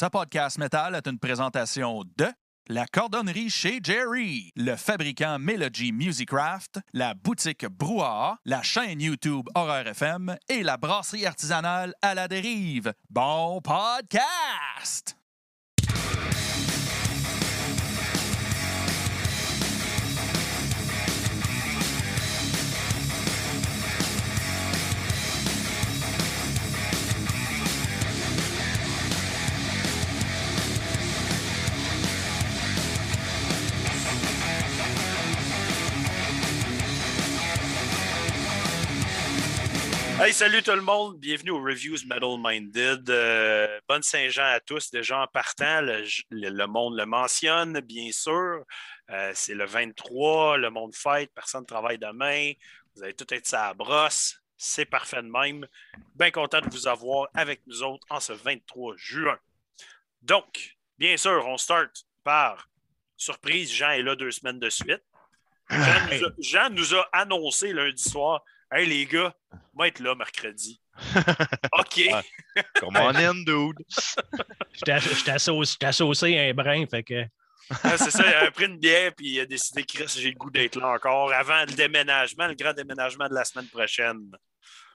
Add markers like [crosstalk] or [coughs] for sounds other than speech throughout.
Ce podcast métal est une présentation de la cordonnerie chez Jerry, le fabricant Melody Musicraft, la boutique Brouhaha, la chaîne YouTube Horreur FM et la brasserie artisanale à la dérive. Bon podcast! Hey, salut tout le monde, bienvenue au Reviews Metal Minded. Euh, bonne Saint-Jean à tous, déjà en partant, le, monde le mentionne, bien sûr. Euh, c'est le 23, le monde fête, personne ne travaille demain. Vous allez tout être ça à brosse. C'est parfait de même. Bien content de vous avoir avec nous autres en ce 23 juin. Donc, bien sûr, on start par surprise. Jean est là deux semaines de suite. Jean nous a annoncé lundi soir Hey les gars, moi être là mercredi. [laughs] OK. Ouais. Come on [laughs] in, dude. J'étais à un brin, fait que. Ah, c'est ça, il a pris une bière puis il a décidé que j'ai le goût d'être là encore avant le déménagement, le grand déménagement de la semaine prochaine.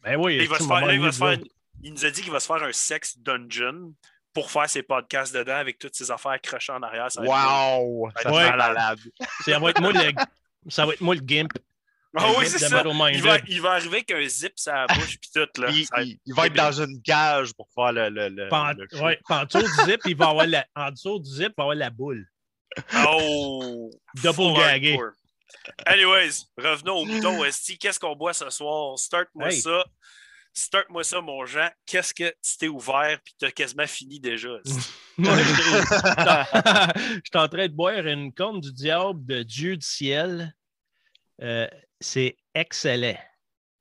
Ben oui, il, va se faire, là, il, va se faire il nous a dit qu'il va se faire un sex dungeon pour faire ses podcasts dedans avec toutes ses affaires accrochées en arrière. Ça va être cool. Wow! Ça va être fait malade. Ça va être moi le, ça va être moi le gimp. Ah oui, c'est ça. Il va, il va arriver avec un zip sur la bouche puis tout. Là. Il, Ça va être- il- il va être dans une cage pour faire le. le, le, en, le show. ouais, pas en dessous du zip, il va avoir la, en dessous du zip, il va avoir la boule. Oh! Double gagué. Anyways, revenons au mouton. Esti, qu'est-ce qu'on boit ce soir? Start-moi Hey. ça. Start-moi ça, mon Jean. Qu'est-ce que tu t'es ouvert puis tu as quasiment fini déjà? [laughs] Moi, [laughs] je suis en train de boire une corne du diable de Dieu du ciel. Euh, c'est excellent.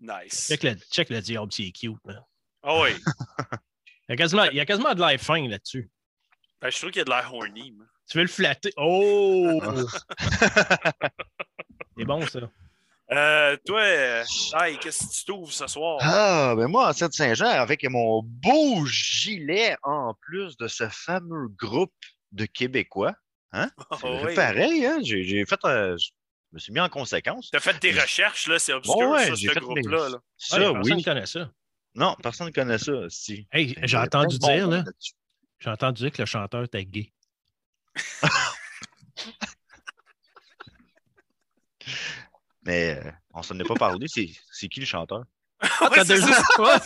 Nice. Check le, check le diable, c'est cute. là. Ah oui. [laughs] Il y a quasiment, il y a quasiment de l'air fin là-dessus. Ben, je trouve qu'il y a de l'air horny. moi. Tu veux le flatter? Oh! [laughs] c'est bon, ça. Euh, toi, euh, hey, qu'est-ce que tu t'ouvres ce soir? Ah, ben moi, en cette Saint-Jean, avec mon beau gilet en plus de ce fameux groupe de Québécois. [laughs] Ah C'est oui. pareil, hein? J'ai fait. euh, me suis mis en conséquence. T'as fait tes recherches, là, c'est obscur, Bon, ouais, ça, j'ai ce mes- groupe-là. là. Ça, Ouais, personne ne oui. connaît ça. Non, personne ne connaît ça. Si. Hey, j'ai entendu dire, là, j'ai entendu dire que le chanteur était gay. [laughs] Mais euh, on s'en est pas parlé. C'est qui le chanteur? Not that there's- what?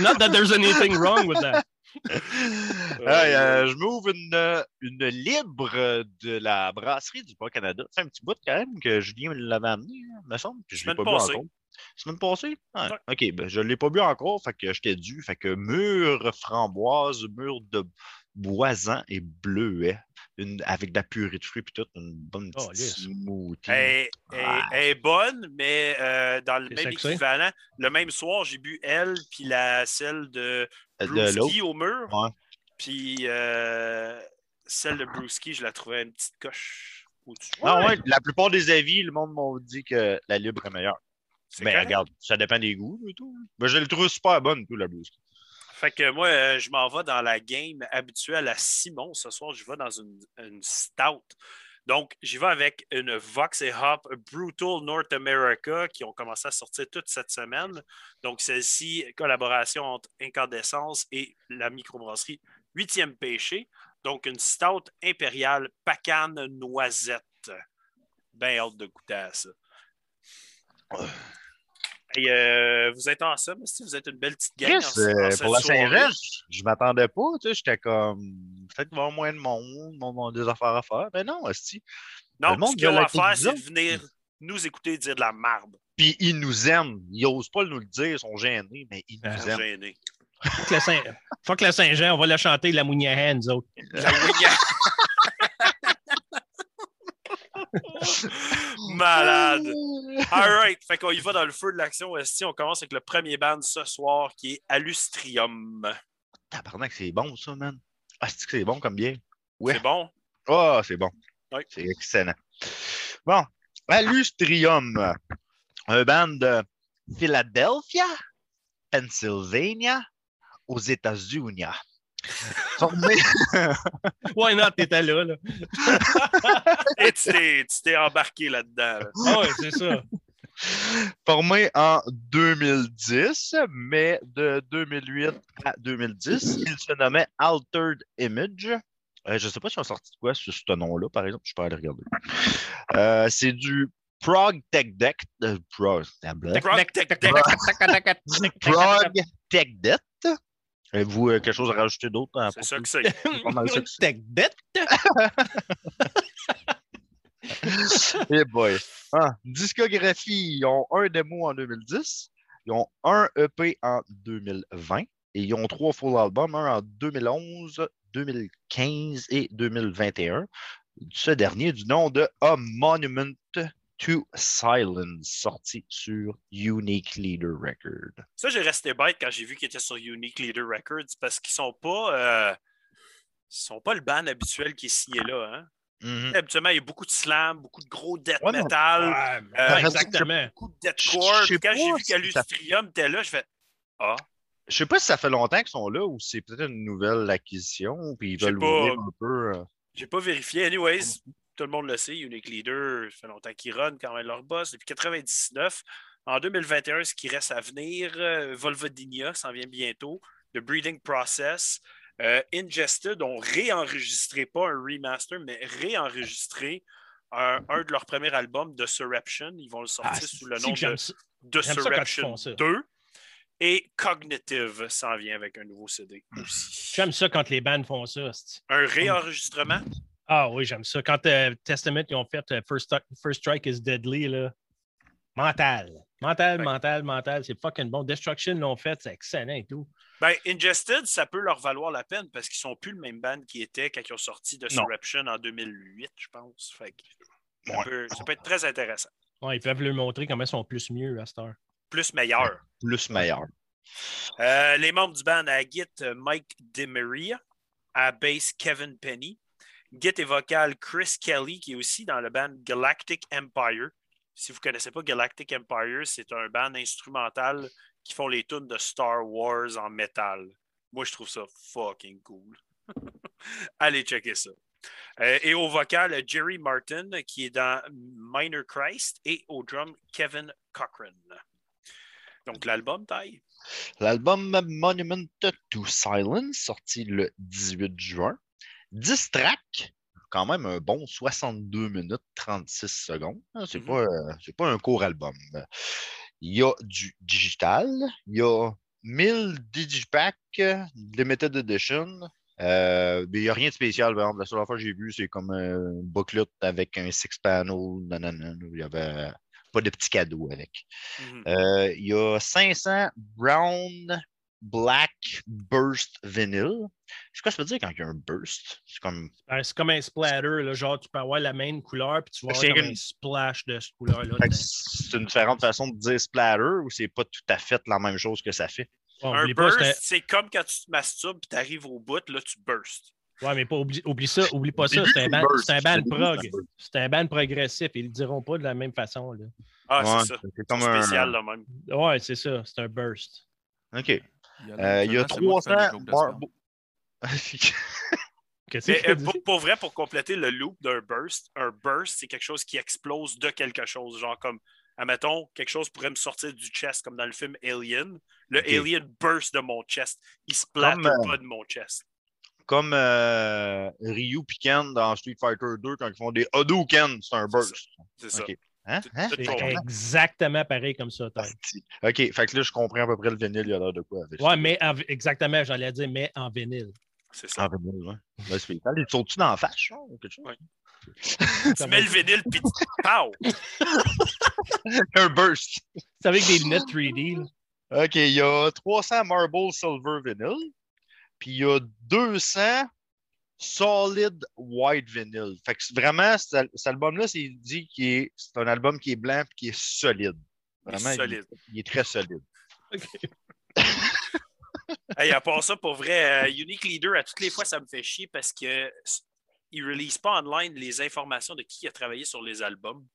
Not that there's anything wrong with that. [laughs] Euh, je m'ouvre une, euh, une libre de la brasserie du Bas-Canada. C'est un petit bout quand même que Julien l'avait amené, hein, me semble. que je l'ai pas bu encore. Semaine passée? Ah, Ouais. OK, ben, je ne l'ai pas bu encore, fait que j'étais dû. Fait que mûre framboise, mûre de boisan et bleuet. Une, avec de la purée de fruits puis tout, une bonne Oh, petite smoothie. Elle, elle- Ah. elle est bonne, mais euh, dans le C'est même sexy. équivalent, le même soir, j'ai bu elle, puis la celle de Euh, de. Brewski au mur. Ouais. Puis euh, celle de Brewski, je la trouvais une petite coche au-dessus. Non, ouais, la plupart des avis, le monde m'a dit que la libre est meilleure. C'est Mais correct. regarde, ça dépend des goûts et tout. Ben, je le trouve super bonne, tout, la blouse. Fait que moi, euh, je m'en vais dans la game habituelle à Simon. Ce soir, je vais dans une, stout. Donc, j'y vais avec une Vox et Hop Brutal North America qui ont commencé à sortir toute cette semaine. Donc, celle-ci, collaboration entre Incandescence et la microbrasserie 8e Péché. Donc, une stout impériale pacane noisette. Ben hâte de goûter à ça. Et, euh, vous êtes ensemble, si vous êtes une belle petite gang. en- Chris, en euh, pour la. Saint-Jean, je- je m'attendais pas. Tu sais, j'étais comme. Peut-être qu'il va y avoir moins de monde, des affaires à faire. Mais non, hostie. Non, Le monde ce qu'ils ont la à faire, c'est de venir nous écouter dire de la marde. Puis ils nous aiment. Ils osent pas nous le dire, ils sont gênés, mais ils nous Ils sont aiment. gênés. Faut que le Saint- faut que le Saint-Jean, on va la chanter, la Mouniahan, nous autres. La [laughs] [laughs] Malade. [laughs] All right. Fait qu'on y va dans le feu de l'action. Esti. On commence avec le premier band ce soir qui est Allustrium. Tabarnak, c'est bon, ça, man. Ah, c'est que c'est bon comme bien? Ouais. C'est bon? Ah, c'est bon. Oui. C'est excellent. Bon, Allustrium, un band de Philadelphia, Pennsylvania, aux États-Unis. Formé, [laughs] Why not, t'étais là, là. Et tu t'es- embarqué là-dedans. là. Ah ouais, c'est ça. formé en 2010, mais de 2008 à 2010, il se nommait Altered Image. Euh, je ne sais pas si on sorti de quoi sur ce nom-là, par exemple. Je peux aller regarder. Euh, c'est du Prog Tech Deck. euh, Prog, Prog Tech Deck. Prog Tech Debt. Avez-vous euh, quelque chose à rajouter d'autre? C'est ça que c'est. C'est [laughs] pas mal ça que c'est. Tech debt. [laughs] Eh boy. Ah, discographie, ils ont un démo en 2010, ils ont un EP en 2020 et ils ont trois full albums, un en 2011, 2015 et 2021. Ce dernier du nom de A Monument to Silence, sorti sur Unique Leader Record. Ça, j'ai resté bête quand j'ai vu qu'il était sur Unique Leader Records parce qu'ils sont pas. euh, ils sont pas le band habituel qui est signé là. Hein? Mhm. Habituellement, il y a beaucoup de slam, beaucoup de gros death Ouais, metal, Ouais, Euh, exactement. beaucoup de deathcore. Quand j'ai vu si qu'Alustrium était là, je fais Ah, Je sais pas si ça fait longtemps qu'ils sont là ou si c'est peut-être une nouvelle acquisition, puis ils veulent pas. ouvrir un peu. euh, j'ai pas vérifié. Anyways, tout le monde le sait, Unique Leader, ça fait longtemps qu'ils run quand même leur boss depuis 99. En 2021, ce qui reste à venir, euh, Volvodinia s'en vient bientôt. The Breeding Process. Euh, Ingested ont réenregistré, pas un remaster, mais réenregistré un, un de leurs premiers albums de Surreption. Ils vont le sortir Ah, sous le nom de, font ça. 2. Et Cognitive s'en vient avec un nouveau CD aussi. J'aime ça quand les bands font ça. Un réenregistrement? Ah oui, j'aime ça. Quand euh, Testament ils ont fait euh, First, First Strike is Deadly, là. Mental. Mental, Ouais. mental, mental. C'est fucking bon. Destruction l'ont fait, c'est excellent et tout. Ben, Ingested, ça peut leur valoir la peine parce qu'ils sont plus le même band qu'ils étaient quand ils ont sorti de Non. Surreption en 2008, je pense. Fait que ça, Ouais. peut, ça peut être très intéressant. Ouais, ils peuvent leur montrer comment ils sont plus mieux à cette heure. Plus meilleur. plus meilleur. Euh, les membres du band à Git, Mike DeMaria, à bass Kevin Penny, Git et vocal Chris Kelly, qui est aussi dans le band Galactic Empire. Si vous ne connaissez pas Galactic Empire, c'est un band instrumental qui font les tunes de Star Wars en métal. Moi, je trouve ça fucking cool. [laughs] Allez checker ça. Euh, et au vocal, Jerry Martin, qui est dans Minor Christ, et au drum, Kevin Cochran. Donc, l'album, taille. L'album Monument to Silence, sorti le 18 juin. 10 tracks, quand même un bon 62 minutes 36 secondes. hein, C'est pas, euh, c'est pas un court album. Il y a du digital, il y a 1000 digipack, euh, limited edition. Euh, il n'y a rien de spécial. par exemple. La seule fois que j'ai vu, c'est comme un booklet avec un six panel. nanana, Il n'y avait pas de petits cadeaux avec. Mhm. Euh, il y a 500 Brown Black Burst Vinyl. C'est quoi ça veut dire quand il y a un burst? C'est comme. C'est comme un splatter, là, genre tu peux avoir la même couleur, puis tu vas C'est avoir comme une- un splash de cette couleur-là. C'est une différente façon de dire splatter ou c'est pas tout à fait la même chose que ça fait? Bon, Un oublie pas, c'est burst, c'est comme quand tu te masturbes et tu arrives au bout, là, tu burst. un- Ouais, mais pas, oublie, oublie ça, oublie pas ça. C'est un burst. c'est un prog. c'est un band progressif. Ils le diront pas de la même façon. Là. Ah, Ouais, c'est ça. C'est C'est comme un. spécial, là, même. Ouais, c'est ça. C'est un burst. OK. Il Euh, il y a c'est moi qui fais des 300 jokes de Marble. [laughs] Qu'est-ce Mais, que euh, pour, vrai, pour compléter le loop d'un burst, un burst, c'est quelque chose qui explose de quelque chose. Genre comme, admettons, quelque chose pourrait me sortir du chest, comme dans le film Alien. Le alien burst de mon chest. Il se plate Comme, euh, pas de mon chest. Comme euh, Ryu et Ken dans Street Fighter 2 quand ils font des Hadouken, c'est un C'est burst. C'est ça. Hein? Hein? C'est exactement pareil comme ça. Tom. OK, fait que là, je comprends à peu près le vinyle, il y a l'air de quoi avec Ouais, mais en- exactement, j'allais dire, mais en vinyle. C'est ça. Ah, vinyle, ouais. Ben, sont-tu dans la ou quelque chose? Ouais. Tu mets le vinyle, puis tu... Pow! [laughs] Un burst. C'est avec des lunettes 3D. là. OK, il y a 300 Marble Silver Vinyl, puis il y a 200 Solid White Vinyl. Fait que c'est vraiment, cet cet album-là, c'est il dit qu'il est, c'est un album qui est blanc et qui est solide. Il est Vraiment, il- solide. Il, est très solide. Hey, à part ça, pour vrai, euh, Unique Leader, à toutes les fois, ça me fait chier parce que ils ne releasent pas online les informations de qui a travaillé sur les albums.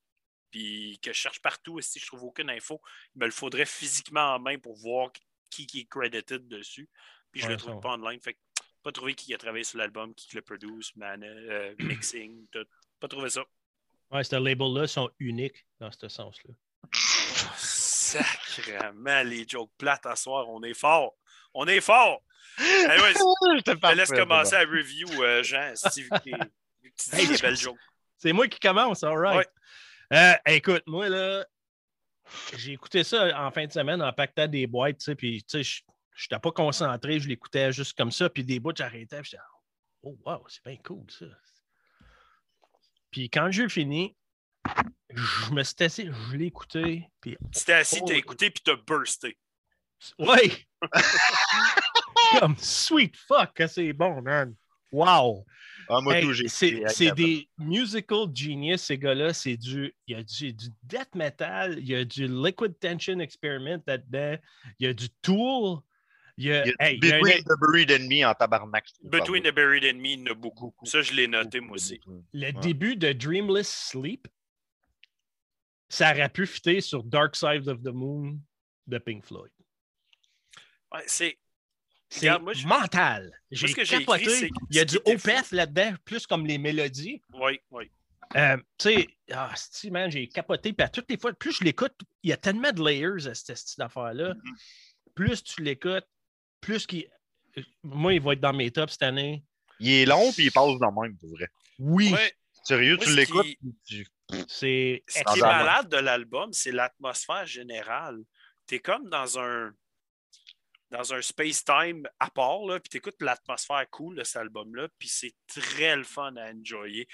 Puis que je cherche partout, et si je trouve aucune info, il me le faudrait physiquement en main pour voir qui, qui est credited dessus. Puis je Ouais, le trouve pas online. Fait que Pas trouvé qui a travaillé sur l'album, qui le produce, man, euh, [clears throat] mixing, tout. Pas trouvé ça. Ouais, ce label-là sont uniques dans ce sens-là. Oh, sacrément, les jokes plates à soir, on est fort. On est fort. [laughs] Anyways, je te laisse commencer à review, euh, Jean, Steve, [laughs] qui, dit des belles jokes. C'est moi qui commence, all right. Euh, écoute, moi, là, j'ai écouté ça en fin de semaine en pactant des boîtes, tu sais, puis, tu sais, je n'étais pas concentré, je l'écoutais juste comme ça, puis des bouts, j'arrêtais, j'étais, oh, wow, c'est bien cool, ça. Puis quand j'ai fini, je me suis assis, je l'ai écouté. Puis... Tu t'es assis, t'as oh, écouté, puis t'as bursté. Oui! [laughs] [laughs] Comme sweet fuck, c'est bon, man. Wow! Ah, c'est des musical genius, ces gars-là. C'est du, il y a du, du, death metal, il y a du liquid tension experiment là-dedans, il y a du tool. Il y a, Between the Buried Enemy en tabarnak. Between the Buried Enemy, il y en a beaucoup. Ça, je l'ai noté, moi aussi. Le début de Dreamless Sleep, ça aurait pu fitter sur Dark Side of the Moon de Pink Floyd. Ouais, c'est c'est mental. J'ai capoté. Il y a du OPF là-dedans, plus comme les mélodies. Oui, oui. Euh, tu sais, ah, man, j'ai capoté. Puis à toutes les fois, plus je l'écoute, il y a tellement de layers à cette, cette affaire-là. Mm-hmm. Plus tu l'écoutes, plus qu'il. Moi, il va être dans mes tops cette année. Il est long, puis il passe dans le même, pour vrai. Oui. Sérieux, tu l'écoutes? C'est. Ce qui est malade de l'album, c'est l'atmosphère générale. Tu es comme dans un dans un space-time à part, puis tu écoutes l'atmosphère cool de cet album-là, puis c'est très le fun à enjoyer.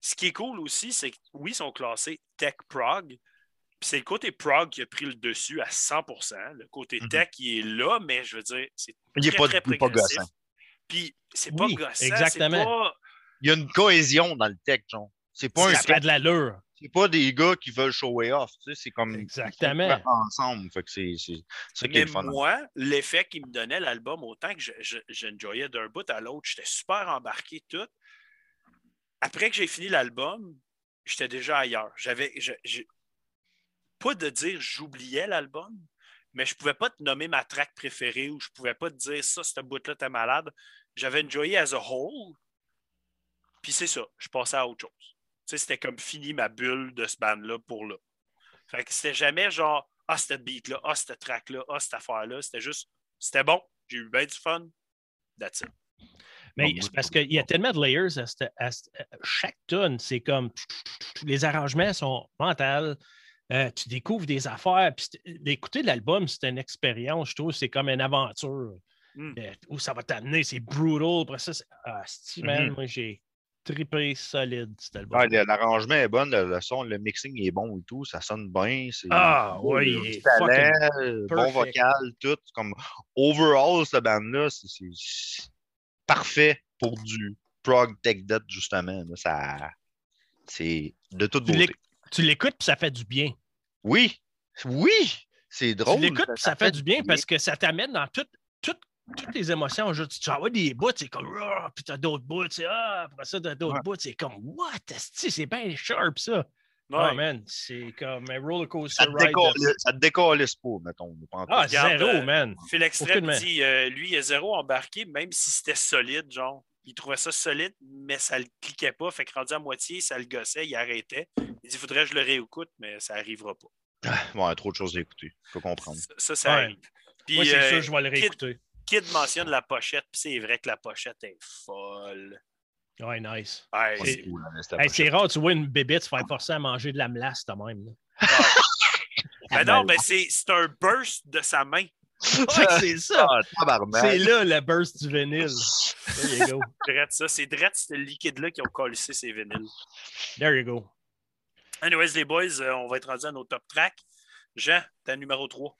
Ce qui est cool aussi, c'est que oui, ils sont classés Tech Prog, puis c'est le côté prog qui a pris le dessus à 100%. Le côté mhm. tech, il est là, mais je veux dire, c'est très, pas, très progressif. Pas Puis c'est pas gossant. Exactement. Il y a une cohésion dans le tech, genre. C'est pas ça un. de l'allure c'est pas des gars qui veulent show off, tu sais, c'est comme Exactement. ensemble. Fait que c'est, c'est, Mais moi, l'effet qu'il me donnait l'album, autant que j'enjoyais d'un bout à l'autre, j'étais super embarqué tout. Après que j'ai fini l'album, j'étais déjà ailleurs. J'avais. Pas de dire j'oubliais l'album, mais je pouvais pas te nommer ma track préférée ou je pouvais pas te dire ça, ce bout-là, t'es malade. J'avais enjoyé as a whole. Puis c'est ça, je passais à autre chose c'était comme fini ma bulle de ce band-là pour là. Fait que c'était jamais genre, ah, cette beat-là, ah, cette track-là, ah, cette affaire-là. C'était juste, c'était bon, j'ai eu bien du fun. That's it. Mais c'est parce qu'il y a tellement de layers à, chaque tune. C'est comme les arrangements sont mentaux. Euh, tu découvres des affaires. D'écouter l'album, c'est une expérience, je trouve. C'est comme une aventure. Hmm. Euh, où ça va t'amener, c'est brutal. Après ça, ah, mm-hmm. moi, j'ai trippé solide, cet album. L'arrangement est bon, le, son, le mixing est bon et tout, ça sonne bien. Ah oui, talent, bon vocal, tout. Comme overall, cette bande-là, c'est parfait pour du prog tech death, justement. Ça, c'est de toute beauté. Tu l'écoutes et ça fait du bien. Oui, oui, c'est drôle. Tu l'écoutes et ça, fait, du bien, parce que ça t'amène dans tout, tout toutes les émotions, tu vois des bouts, c'est comme, puis tu as d'autres bouts, c'est, ah, après ça, tu as d'autres bouts, c'est comme, what, c'est bien sharp, ça. Oh man, c'est comme un roller coaster ça ride. De... Ça te décalisse pas, mettons. Ah, zéro, euh, man. Phil Extrême dit, euh, lui, il a zéro embarqué, même si c'était solide, genre. Il trouvait ça solide, mais ça ne le cliquait pas. Fait que rendu à moitié, ça le gossait, il arrêtait. Il dit, faudrait que je le réécoute, mais ça n'arrivera pas. Ah, bon, il y a trop de choses à écouter. Il faut comprendre. Ça, ça, arrive. Moi, c'est sûr, euh, je vais le réécouter. Kid mentionne la pochette, puis c'est vrai que la pochette est folle. Ouais, nice. c'est rare, tu vois une bébête se faire forcer à manger de la melasse, quand même. [laughs] ben non, mais c'est un burst de sa main. [laughs] c'est ça. Ah, c'est là le burst du vinyle. [laughs] There you go. ça. C'est direct ce liquide-là qui ont collé ces vinyles. There you go. Anyways, les boys, euh, on va être rendu à nos top tracks. Jean, ta numéro 3.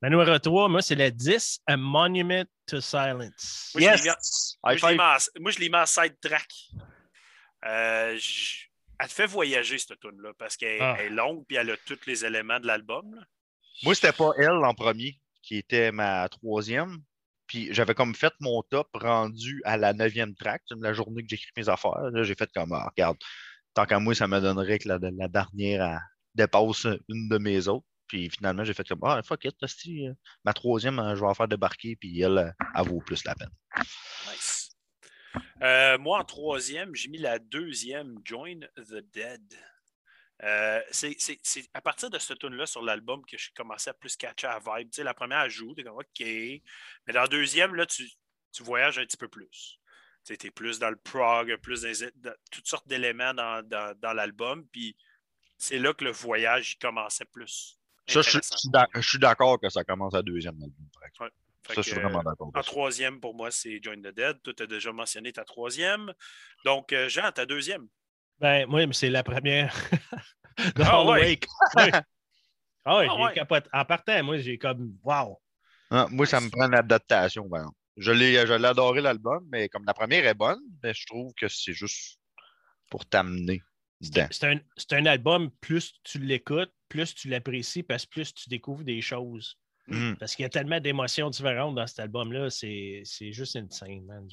La numéro 3, moi, c'est la 10, A Monument to Silence. Moi, yes! je l'ai mis, en side track. Euh, elle te fait voyager, cette tune-là, parce qu'elle ah. est longue et elle a tous les éléments de l'album. Moi, c'était pas elle en premier, qui était ma troisième. Puis j'avais comme fait mon top rendu à la neuvième track, la journée que j'écris mes affaires. Là, j'ai fait comme, ah, regarde, tant qu'à moi, ça me donnerait que la, dernière dépasse une de mes autres. Puis finalement, j'ai fait comme Ah, fuck it, euh, ma troisième, euh, je vais en faire débarquer, puis elle, elle vaut plus la peine. Nice. Euh, moi, en troisième, j'ai mis la deuxième, Join the Dead. Euh, c'est à partir de ce tune là sur l'album que j'ai commencé à plus catcher à vibe. Tu sais, la première, elle joue, t'es comme OK. Mais dans la deuxième, là, tu, tu voyages un petit peu plus. Tu es plus dans le prog, plus dans, toutes sortes d'éléments dans, dans, dans l'album. Puis c'est là que le voyage il commençait plus. Ça, je, suis d'accord que ça commence à deuxième album. ça, je suis vraiment d'accord. En troisième, pour moi, c'est Join the Dead. Tu as déjà mentionné ta troisième. Donc, euh, Jean, ta deuxième. Ben, moi, c'est la première. [laughs] [laughs] ah, ouais. oui. Ah oui, ah, capote. En partant, moi, j'ai comme Wow! Ah, moi, ça me prend une adaptation. Ben. Je l'ai adoré l'album, mais comme la première est bonne, mais je trouve que c'est juste pour t'amener. C'est un, un, album, plus tu l'écoutes, plus tu l'apprécies, parce que plus tu découvres des choses. Mm. Parce qu'il y a tellement d'émotions différentes dans cet album-là, c'est juste insane, man.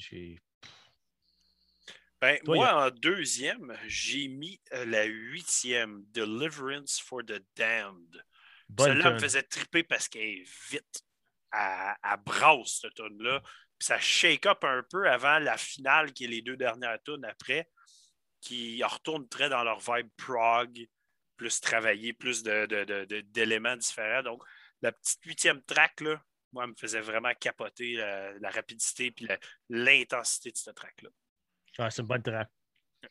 Ben, moi, en deuxième, j'ai mis euh, la huitième, Deliverance for the Damned. Celle-là me faisait triper parce qu'elle est vite. À, à brasse, cette tune-là. ça shake up un peu avant la finale, qui est les deux dernières tunes après qui retournent très dans leur vibe prog, plus travaillé, plus d'éléments différents. Donc, la petite huitième track, là, moi, me faisait vraiment capoter la, rapidité et l'intensité de cette track-là. Ah, c'est une bonne track.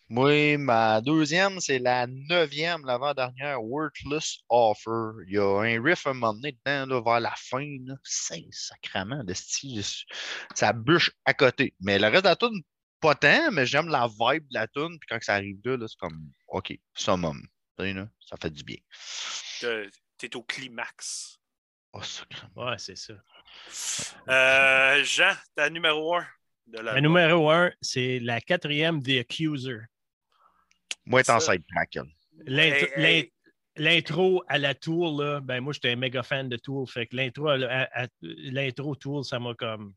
Oui, ma deuxième, c'est la neuvième, l'avant-dernière, Worthless Offer. Il y a un riff à un moment donné dedans, là, vers la fin. C'est sacrement de style. Ça bûche à côté. Mais le reste de la tune pas tant, mais j'aime la vibe de la tune. Puis quand ça arrive là, c'est comme OK, summum. Ça fait du bien. T'es au climax. Oh, ouais, c'est ça. Euh, Jean, ta numéro 1 de la. Ma numéro 1, c'est la quatrième The Accuser. Moi, t'en side track. L'intro à la Tour, là, ben moi, j'étais un méga fan de Tour. Fait que l'intro l'intro Tour, ça m'a comme.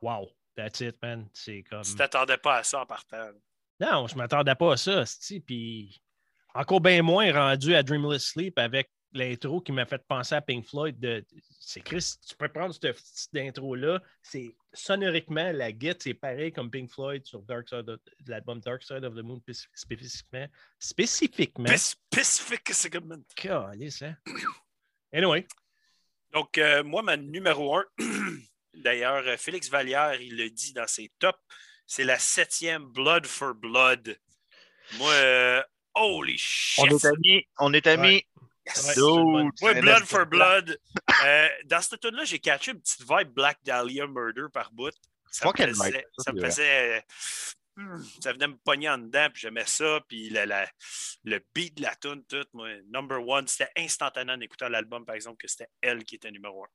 Wow! That's it, man. C'est comme. Tu t'attendais pas à ça en partant. Non, je m'attendais pas à ça, Puis encore bien moins rendu à Dreamless Sleep avec l'intro qui m'a fait penser à Pink Floyd. De... C'est Chris, tu peux prendre cette petite intro-là. C'est sonoriquement, la guitare, c'est pareil comme Pink Floyd sur Dark Side of... l'album Dark Side of the Moon spécifiquement. Spécifiquement. Spécifiquement. Calice, hein? [coughs] Anyway. Donc, euh, moi, ma numéro un, [coughs] D'ailleurs, euh, Félix Vallière, il le dit dans ses tops, c'est la septième Blood for Blood. Moi, euh, holy shit! On est amis, on est amis. Moi, Blood for Blood. Euh, dans cette tune-là, j'ai catché une petite vibe Black Dahlia Murder par bout. Ça me faisait. Ça, me faisait hmm, ça venait me pogner en dedans, puis j'aimais ça. Puis le beat de la tune, tout, moi, number one, c'était instantané en écoutant l'album, par exemple, que c'était elle qui était numéro un.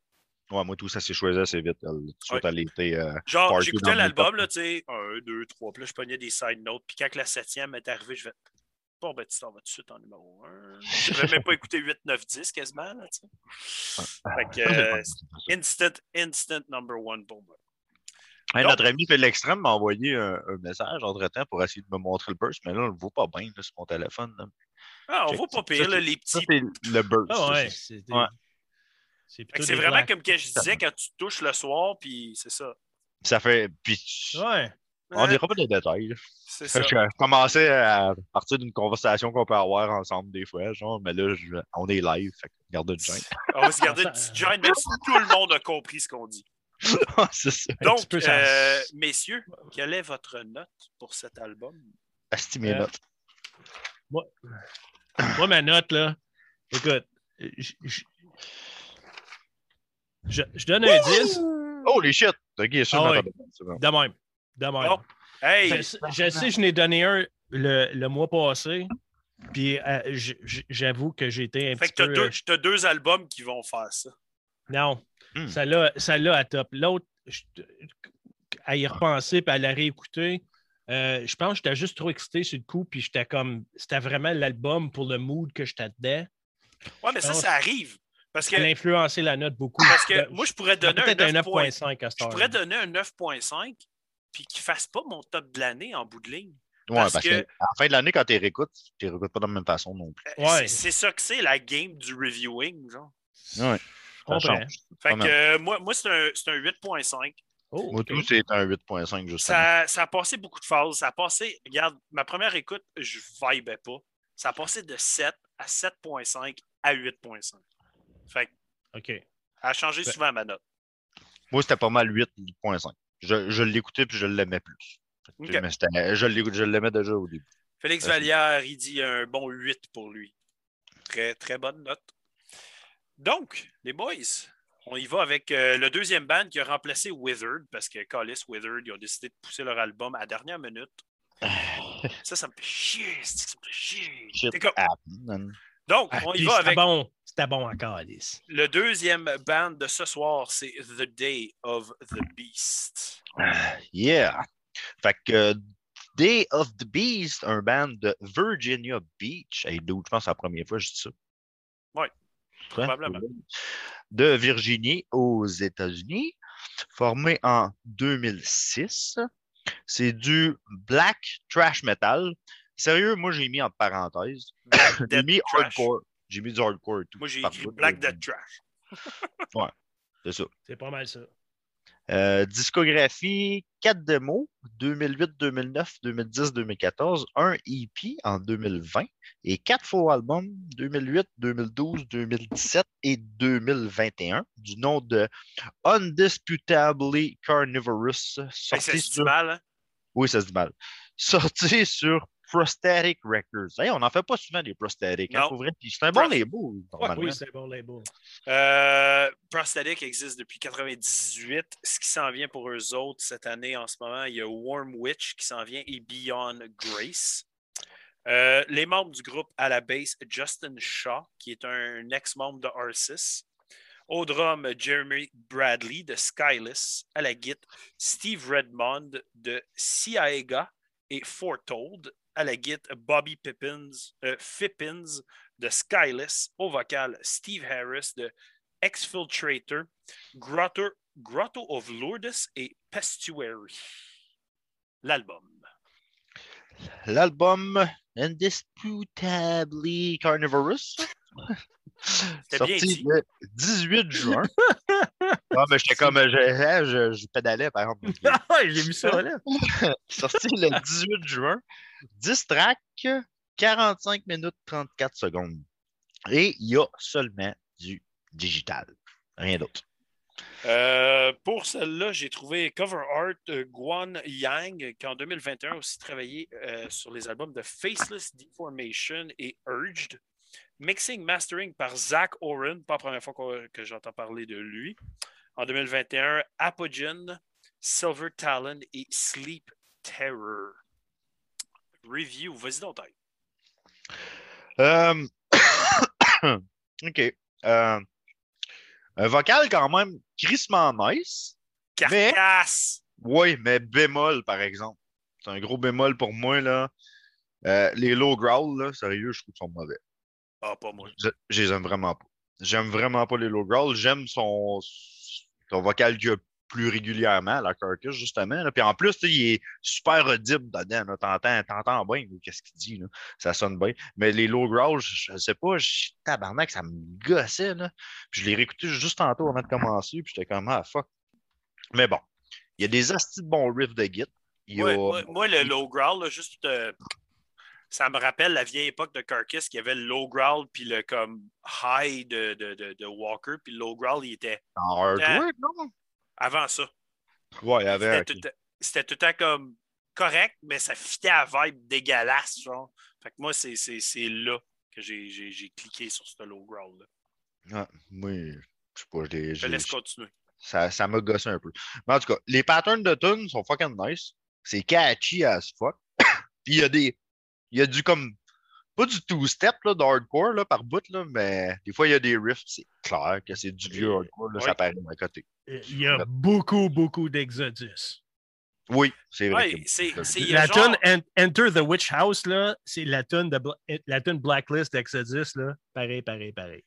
Ouais, moi, tout ça s'est choisi assez vite. Euh, Genre, j'écoutais l'album, là, tu sais, un, deux, trois, puis là, je pognais des side notes. Puis quand la septième est arrivée, je vais. Bon, ben, tu t'en vas tout de suite en numéro un. [laughs] Je n'avais même pas écouté 8, 9, 10 quasiment, là, tu sais. Fait que, euh, instant, instant number one pour moi. notre ami fait l'extrême m'a envoyé un, message entre-temps pour essayer de me montrer le burst, mais là, on ne le voit pas bien sur mon téléphone. Ah, on ne voit pas pire, là, les petits. le burst. Ah ouais, c'est ouais. C'est vraiment comme que je disais quand tu touches le soir, puis c'est ça. Ça fait. Puis, ouais. On dira pas de détails. C'est ça. Je commençais à partir d'une conversation qu'on peut avoir ensemble des fois, genre, mais là, on est live, fait garde une gêne. [laughs] On va se garder une petite gêne, même si tout le monde a compris ce qu'on dit. [laughs] c'est ça. Donc, euh, messieurs, quelle est votre note pour cet album? Estimez euh, note. Moi, moi, ma note, là, écoute, je, je donne un 10. Holy shit! Ok, ça, ah De même. De même. Oh. Hey. Je, sais, je n'ai donné un le, le, mois passé. Puis euh, j'avoue que j'ai été un fait petit que peu... tu as deux albums qui vont faire ça. Non. Hmm. Celle-là à top. L'autre, à y repenser et à la réécouter, euh, je pense que j'étais juste trop excité sur le coup. Puis j'étais comme. C'était vraiment l'album pour le mood que j'étais dedans. Ouais, mais ça, ça arrive. Parce que, Elle a influencé la note beaucoup. Parce que moi, je pourrais donner un 9.5 à Je pourrais donner un 9.5 puis qu'il ne fasse pas mon top de l'année en bout de ligne. Oui, parce, parce que, la fin de l'année, quand tu réécoutes, tu ne réécoutes pas de la même façon non plus. Euh, ouais. C'est ça que c'est, la game du reviewing. Genre. Oui. Fait que, euh, moi, moi c'est un, un 8.5. Oh, Moi, tout, c'est un 8.5, justement. Ça, ça a passé beaucoup de phases. Ça a passé, regarde, ma première écoute, je vibais pas. Ça a passé de 7 à 7.5 à 8.5. Fait que, OK. elle a changé Ben- souvent ma note. Moi, c'était pas mal 8, 8.5. Je, je l'écoutais puis je l'aimais plus. Ok. Mais je l'aimais déjà au début. Félix. Vallière, il dit un bon 8 pour lui. Très, très bonne note. Donc, les boys, on y va avec euh, le deuxième band qui a remplacé Withered parce que Callis Withered, ils ont décidé de pousser leur album à la dernière minute. [sighs] Ça, ça me fait chier. Ça me fait chier. Comme-. Donc, Ah, on y va c'était avec bon. C'était bon encore, Alice. le deuxième band de ce soir, c'est The Day of the Beast. Yeah. Fait que euh, Day of the Beast, un band de Virginia Beach. Hey, dude, je pense que c'est la première fois que je dis ça. Quoi? probablement. De Virginie aux États-Unis, formé en 2006. C'est du black trash metal. Sérieux, moi j'ai mis en parenthèse. [coughs] J'ai mis Trash. hardcore. J'ai mis du hardcore et tout. Moi, j'ai écrit. Black Death Trash. [laughs] C'est ça. C'est pas mal ça. Euh, discographie, 4 démos, 2008, 2009, 2010, 2014, un EP en 2020 et 4 faux albums, 2008, 2012, 2017 et 2021, du nom de Undisputably Carnivorous, Hey, ça sorti se dit sur... mal, hein? Oui, ça se dit mal. Sorti sur Prosthetic Records. Hey, on n'en fait pas souvent des prosthetics, hein. Puis c'est un bon label, Ouais, oui, c'est un bon label. Euh, Prosthetic existe depuis 98. Ce qui s'en vient pour eux autres cette année, en ce moment, il y a Warm Witch qui s'en vient et Beyond Grace. Euh, les membres du groupe à la base, Justin Shaw, qui est un ex-membre de R6. Au drum, Jeremy Bradley de Skyless. À la guitare, Steve Redmond de Ciaega et Foretold. À la guitare, Bobby Pippins, euh, Fippins de Skyless. Au vocal, Steve Harris de Exfiltrator, Grotto, Grotto of Lourdes et Pestuary. L'album. L'album Indisputably Carnivorous. Bien Sorti dit. le 18 juin. [laughs] Ah, mais j'étais comme. Je, hein, je, je pédalais, par exemple. Ouais, j'ai vu ça, là. [laughs] Sorti le 18 juin. 10 tracks, 45 minutes 34 secondes. Et il y a seulement du digital. Rien d'autre. Euh, pour celle-là, j'ai trouvé cover art de Guan Yang, qui en 2021 a aussi travaillé euh, sur les albums de Faceless Deformation et Urged. Mixing, mastering par Zach Oren, pas la première fois que j'entends parler de lui. En 2021, Apogee, Silver Talon et Sleep Terror. Review, vas-y donc. Euh, [coughs] OK. Euh, un vocal quand même crissement nice. Mais- Carcasse! Oui, mais bémol, par exemple. C'est un gros bémol pour moi, là. Euh, les low growl, là, sérieux, je trouve qu'ils sont mauvais. Ah, pas moi. Je, je les aime vraiment pas. J'aime vraiment pas les low growl. J'aime son, son vocal qu'il y a plus régulièrement, la carcass, justement. là. Puis en plus, il est super audible dedans. T'entends, t'entends bien qu'est-ce qu'il dit. Là. Ça sonne bien. Mais les low growl, je, sais pas, je, tabarnak, ça me gossait. Là. Puis je l'ai réécouté juste tantôt avant de commencer. Puis j'étais comme, ah, fuck. Mais bon, il y a des astis de bons riffs de git. Il a- moi, moi, le low growl, là, juste, euh, ça me rappelle la vieille époque de Carcass qui avait le low growl puis le comme high de, de, de, de Walker, puis le low growl, il était en hardware, non? avant ça. Ouais, il y avait. C'était tout, le temps comme correct, mais ça fitait à la vibe dégueulasse, genre. Fait que moi, c'est, là que j'ai, cliqué sur ce low growl-là. Ah, moi, je sais pas, je l'ai- Je je l'ai- laisse continuer. ça, ça m'a gossé un peu. Mais en tout cas, les patterns de tunes sont fucking nice. C'est catchy as fuck. [coughs] Puis il y a des. Il y a du comme. Pas du two-step là, de hardcore là, par bout, là, mais des fois il y a des riffs, c'est clair que c'est du vieux hardcore, là, Oui. ça paraît à côté. Il y a beaucoup, beaucoup d'Exodus. Oui, c'est vrai. Ouais, La genre- tune En- Enter the Witch House, là, c'est la tune de la tune Blacklist d'Exodus, là. Pareil, pareil, pareil.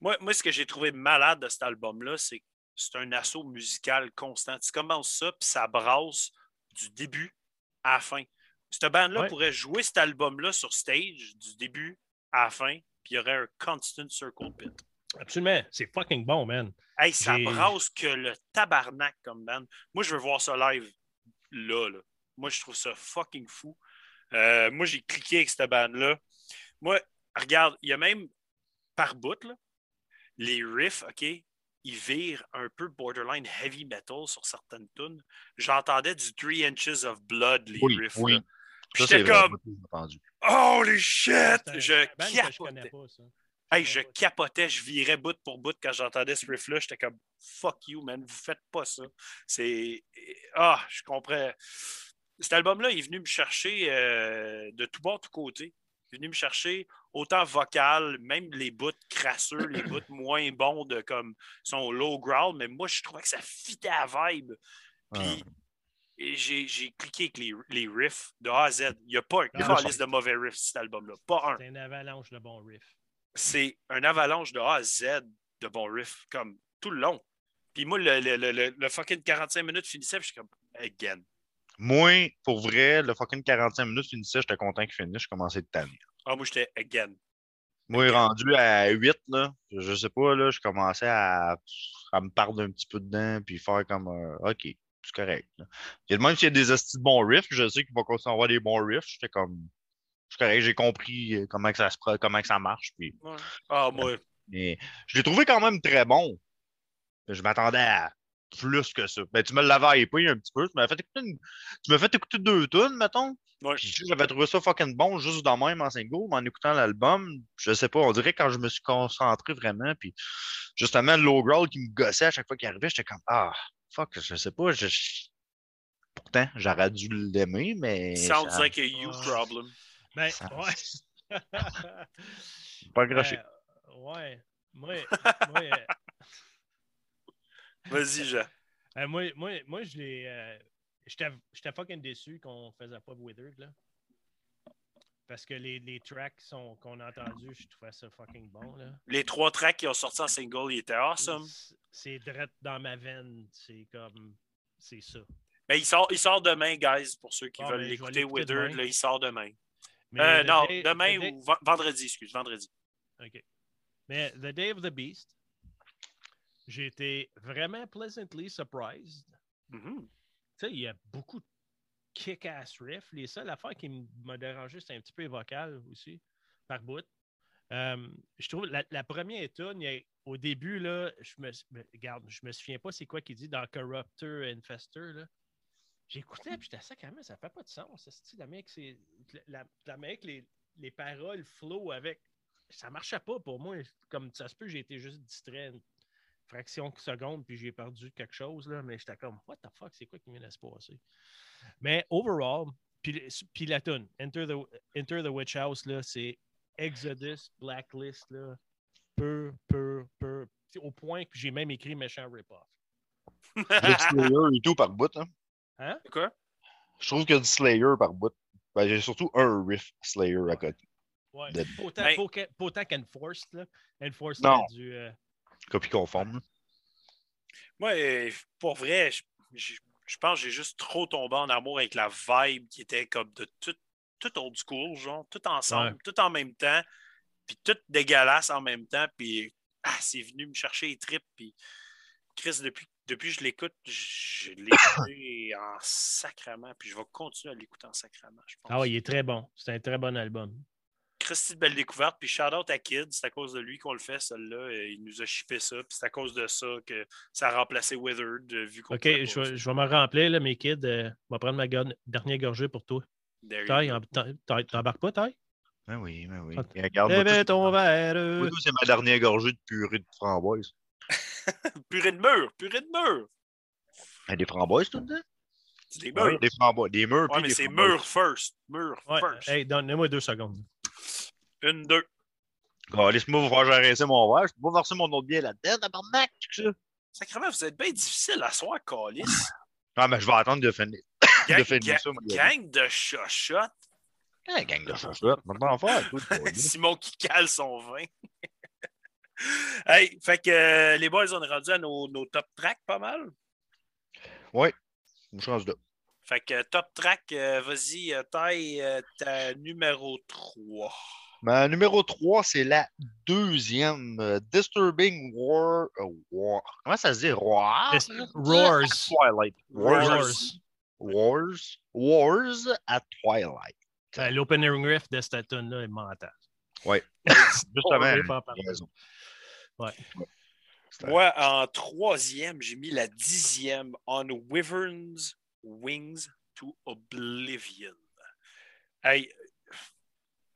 Moi, moi, ce que j'ai trouvé malade de cet album-là, c'est que c'est un assaut musical constant. Tu commences ça, puis ça brasse du début à la fin. Cette bande-là Ouais. pourrait jouer cet album-là sur stage du début à la fin, puis il y aurait un constant circle pit. Absolument. C'est fucking bon, man. Hey, ça brasse que le tabarnak comme band. Moi, je veux voir ça live là, là. Moi, je trouve ça fucking fou. Euh, moi, j'ai cliqué avec cette band-là. Moi, regarde, il y a même par bout, là, les riffs, OK, ils virent un peu borderline heavy metal sur certaines tunes. J'entendais du 3 Inches of Blood, les Oui, riffs. oui. Puis J'étais comme, holy shit! Je capotais. pas, ça. Hey, Je capotais, je virais bout pour bout quand j'entendais ce riff-là. J'étais comme fuck you, man, vous faites pas ça. C'est. Ah, je comprends. Cet album-là, il est venu me chercher euh, de tout bord, tout côté. Il est venu me chercher autant vocal, même les bouts crasseux, les bouts moins bons de comme son low growl, mais moi, je trouvais que ça fitait à la vibe. Puis j'ai j'ai cliqué avec les, les riffs de A à Z. Il n'y a pas un Ah, calice de mauvais riffs, cet album-là. Pas un C'est une avalanche de bons riffs. c'est un avalanche de A à Z de bons riffs, comme tout le long. Puis moi, le, le, le, le- le fucking 45 minutes finissait, puis je suis comme, again. Moi, pour vrai, le fucking 45 minutes finissait, j'étais content qu'il finisse, je commençais de tanner. Ah, moi, j'étais again. Moi, rendu à 8, là, je sais pas, là, je commençais à, à me perdre un petit peu dedans, puis faire comme, euh, OK, c'est correct. là. Et même s'il y a des hosties de bons riffs, je sais qu'il va continuer à avoir des bons riffs, j'étais comme, c'est correct, j'ai compris euh, comment, que ça, se, comment que ça marche, puis Ah, moi, mais je l'ai trouvé quand même très bon. Je m'attendais à plus que ça. Ben, tu me l'avais hypé un petit peu. Tu m'as fait écouter, une- tu m'as fait écouter deux tunes, mettons. ouais. J'avais trouvé ça fucking bon juste dans même en single, mais en écoutant l'album, je sais pas, on dirait quand je me suis concentré vraiment, puis justement le low growl qui me gossait à chaque fois qu'il arrivait, j'étais comme ah fuck, je sais pas, je... pourtant j'aurais dû l'aimer, mais sounds ça- like a you Ouais. problem. Ben, Ça- ouais. [laughs] pas accroché. Ben, ouais. Moi, [laughs] moi, euh, Vas-y, Jean. euh, moi, moi, moi, je l'ai. euh, J'étais j'étais fucking déçu qu'on faisait pas Withered, là. Parce que les, les tracks sont- qu'on a entendus, je trouvais ça fucking bon, là. Les trois tracks qui ont sorti en single, ils étaient awesome. C'est- direct dans ma veine. C'est comme. C'est ça. Ben, il, sort, il sort demain, guys, pour ceux qui Ah, veulent ben, l'écouter. Withered, là, il sort demain. Mais Euh, non, Day- demain Day- ou ven- vendredi, excuse, vendredi. OK. Mais The Day of the Beast, j'ai été vraiment pleasantly surprised. Mhm. Tu sais, il y a beaucoup de kick-ass riffs. Les seules affaires qui m- m'a dérangé, c'est un petit peu vocal aussi, par bout. Euh, je trouve la, la première a- au début, là, je me, me- regarde, je me souviens pas c'est quoi qu'il dit dans Corruptor Infester. Là. J'écoutais, puis j'étais sacrément, ça fait pas de sens. c'est. La, la les, les paroles flow avec. Ça marchait pas pour moi. Comme ça se peut, j'ai été juste distrait fraction de seconde, puis j'ai perdu quelque chose, là, mais j'étais comme, what the fuck, c'est quoi qui vient de se passer? Mais overall, puis, puis la tune, Enter the, Enter the Witch House, là, c'est Exodus, Blacklist, là, peu, peu, peu, au point que j'ai même écrit méchant rip-off. Il y a du Slayer et tout par bout. Hein? Hein? Quoi? Je trouve qu'il y a du Slayer par bout. Ben, j'ai surtout un riff Slayer à côté. Ouais. Autant, Ben- autant qu'Enforced, là. Enforced, Non. a du... euh, Copie conforme. Moi, euh, pour vrai, je, je- je pense que j'ai juste trop tombé en amour avec la vibe qui était comme de tout, tout old school, genre, tout ensemble, Ouais. tout en même temps, puis tout dégueulasse en même temps, puis ah, c'est venu me chercher les tripes, puis Chris, depuis, depuis que je l'écoute, je l'ai [coughs] écouté en sacrament, puis je vais continuer à l'écouter en sacrament, je pense. Ah ouais, il est très bon. C'est un très bon album. Christy de belle découverte. Puis shout out à Kid, c'est à cause de lui qu'on le fait, celle-là. Et Il nous a chippé ça. Puis c'est à cause de ça que ça a remplacé Withered, euh, vu qu'on. OK, je vais, je vais me remplir, là, mes kids. euh, je vais prendre ma dernière gorgée pour toi. T'embarques pas, taille? Ben oui, ben oui. Et regarde, Eh ben, tout, ton verre. moi, euh, c'est ma dernière gorgée de purée de framboise. [laughs] Purée de mur, purée de mur. Ben, des framboises tout dedans? C'est des Ouais, murs. des framboises. Des murs, Ouais, puis mais c'est mur first. Mur Ouais, first. hey, donnez-moi deux secondes. Une, deux. Ah, Laisse-moi vous faire gérer mon verre. Je peux pas verser mon autre bière là-dedans, tabarnak, ça. Sacrément, vous êtes bien difficile à soir, Calis. Ah, mais je vais attendre de finir. Gang, [laughs] de finir ça, moi, gang de chochottes. Ah, gang de chachotte. On va en faire. [laughs] Simon qui cale son vin. [laughs] hey, fait que euh, les boys, on est rendu à nos, nos top tracks pas mal? Ouais. Je suis rendu là. Fait que top track, euh, vas-y, euh, taille euh, ta numéro 3. Ma numéro 3, c'est la deuxième. euh, Disturbing War, euh, War. Comment ça se dit? Roar? Dis- Roars. Twilight. Wars. Roars. Wars. Wars at Twilight. Euh, L'opening riff de cette tune-là est mental. [laughs] Justement. Ouais. C'est- Moi, en troisième, j'ai mis la dixième On Wyvern's Wings to Oblivion. Hey,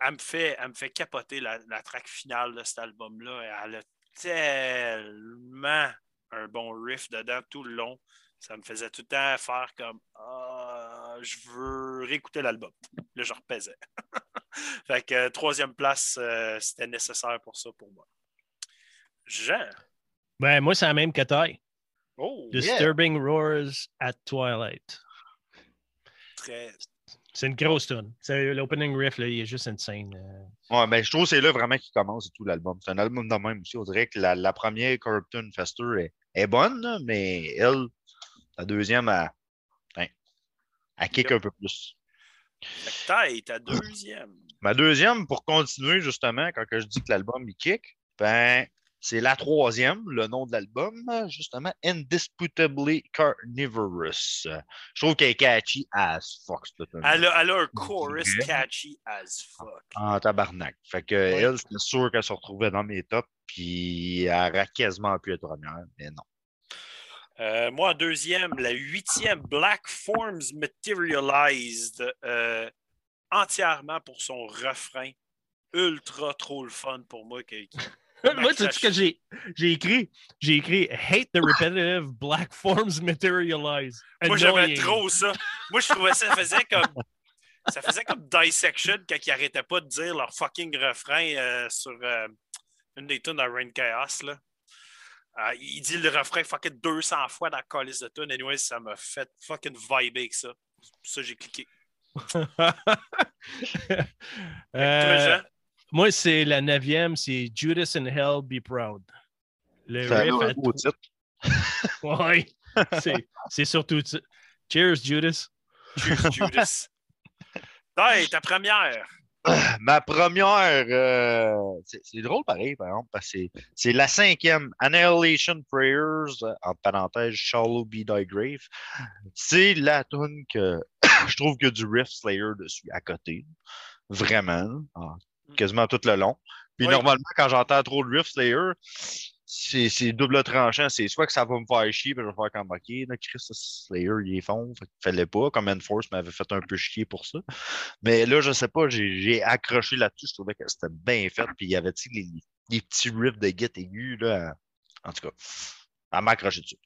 elle me fait, elle me fait capoter la, la track finale de cet album-là. Elle a tellement un bon riff dedans tout le long. Ça me faisait tout le temps faire comme Ah, je veux réécouter l'album. Là, je repaisais. [laughs] fait que troisième place, euh, c'était nécessaire pour ça pour moi. Jean? Ben, moi, c'est la même que taille. Oh, Disturbing Roars at Twilight. très. C'est une grosse tune. C'est- L'opening riff, là, il est juste insane. euh. Ouais, mais je trouve que c'est là vraiment qu'il commence et tout l'album. C'est un album de même aussi. On dirait que la, la première Corruption Fester est, est bonne, là, mais elle, la deuxième, elle, elle kick un peu plus. Fait que taille, ta deuxième. Ma deuxième, pour continuer justement, quand je dis que l'album il kick, ben, c'est la troisième, le nom de l'album, justement, Indisputably Carnivorous. Je trouve qu'elle est catchy as fuck. Elle a, elle a un chorus catchy as fuck. En tabarnak. Fait que elle, c'était sûr qu'elle se retrouvait dans mes tops, puis elle aurait quasiment pu être première, mais non. Euh, moi, en deuxième, la huitième, Black Forms Materialized, euh, entièrement pour son refrain. Ultra trop le fun pour moi. qui- Moi, tu sais ce que j'ai j'ai écrit? J'ai écrit Hate the repetitive black forms materialize. Moi, j'aimais trop ça. Moi, je trouvais ça faisait comme. Ça faisait comme Dissection quand ils arrêtaient pas de dire leur fucking refrain euh, sur euh, une des tunes dans Rain Chaos. Là. Euh, il dit le refrain fucking 200 fois dans la calice de tune. Anyway, ça m'a fait fucking vibrer avec ça. C'est pour ça que j'ai cliqué. [laughs] Toi, Jean? Moi, c'est la neuvième, c'est Judas in Hell Be Proud. Le Ça a riff un beau titre. [laughs] Ouais. C'est- C'est surtout. ça. Cheers, Judas. Cheers, Judas. [laughs] Hey, ta première. [clears throat] Ma première, euh, c'est drôle pareil, par exemple, parce que c'est- c'est la cinquième, Annihilation Prayers, en parenthèse, Shallow Be Thy Grave. C'est la tune que [clears throat] je trouve qu'il y a du riff Slayer dessus à côté. Vraiment, en- quasiment tout le long. Puis Oui. normalement, quand j'entends trop de riff Slayer, c'est double tranchant. C'est soit que ça va me faire chier, puis je vais faire comme OK, là, Chris, Slayer, il est fond, fait fallait pas. Comme Enforce m'avait fait un peu chier pour ça. Mais là, je sais pas, j'ai accroché là-dessus. Je trouvais que c'était bien fait. Puis il y avait les, les petits riffs de guitare aigus. Là. En tout cas, elle m'a accroché dessus.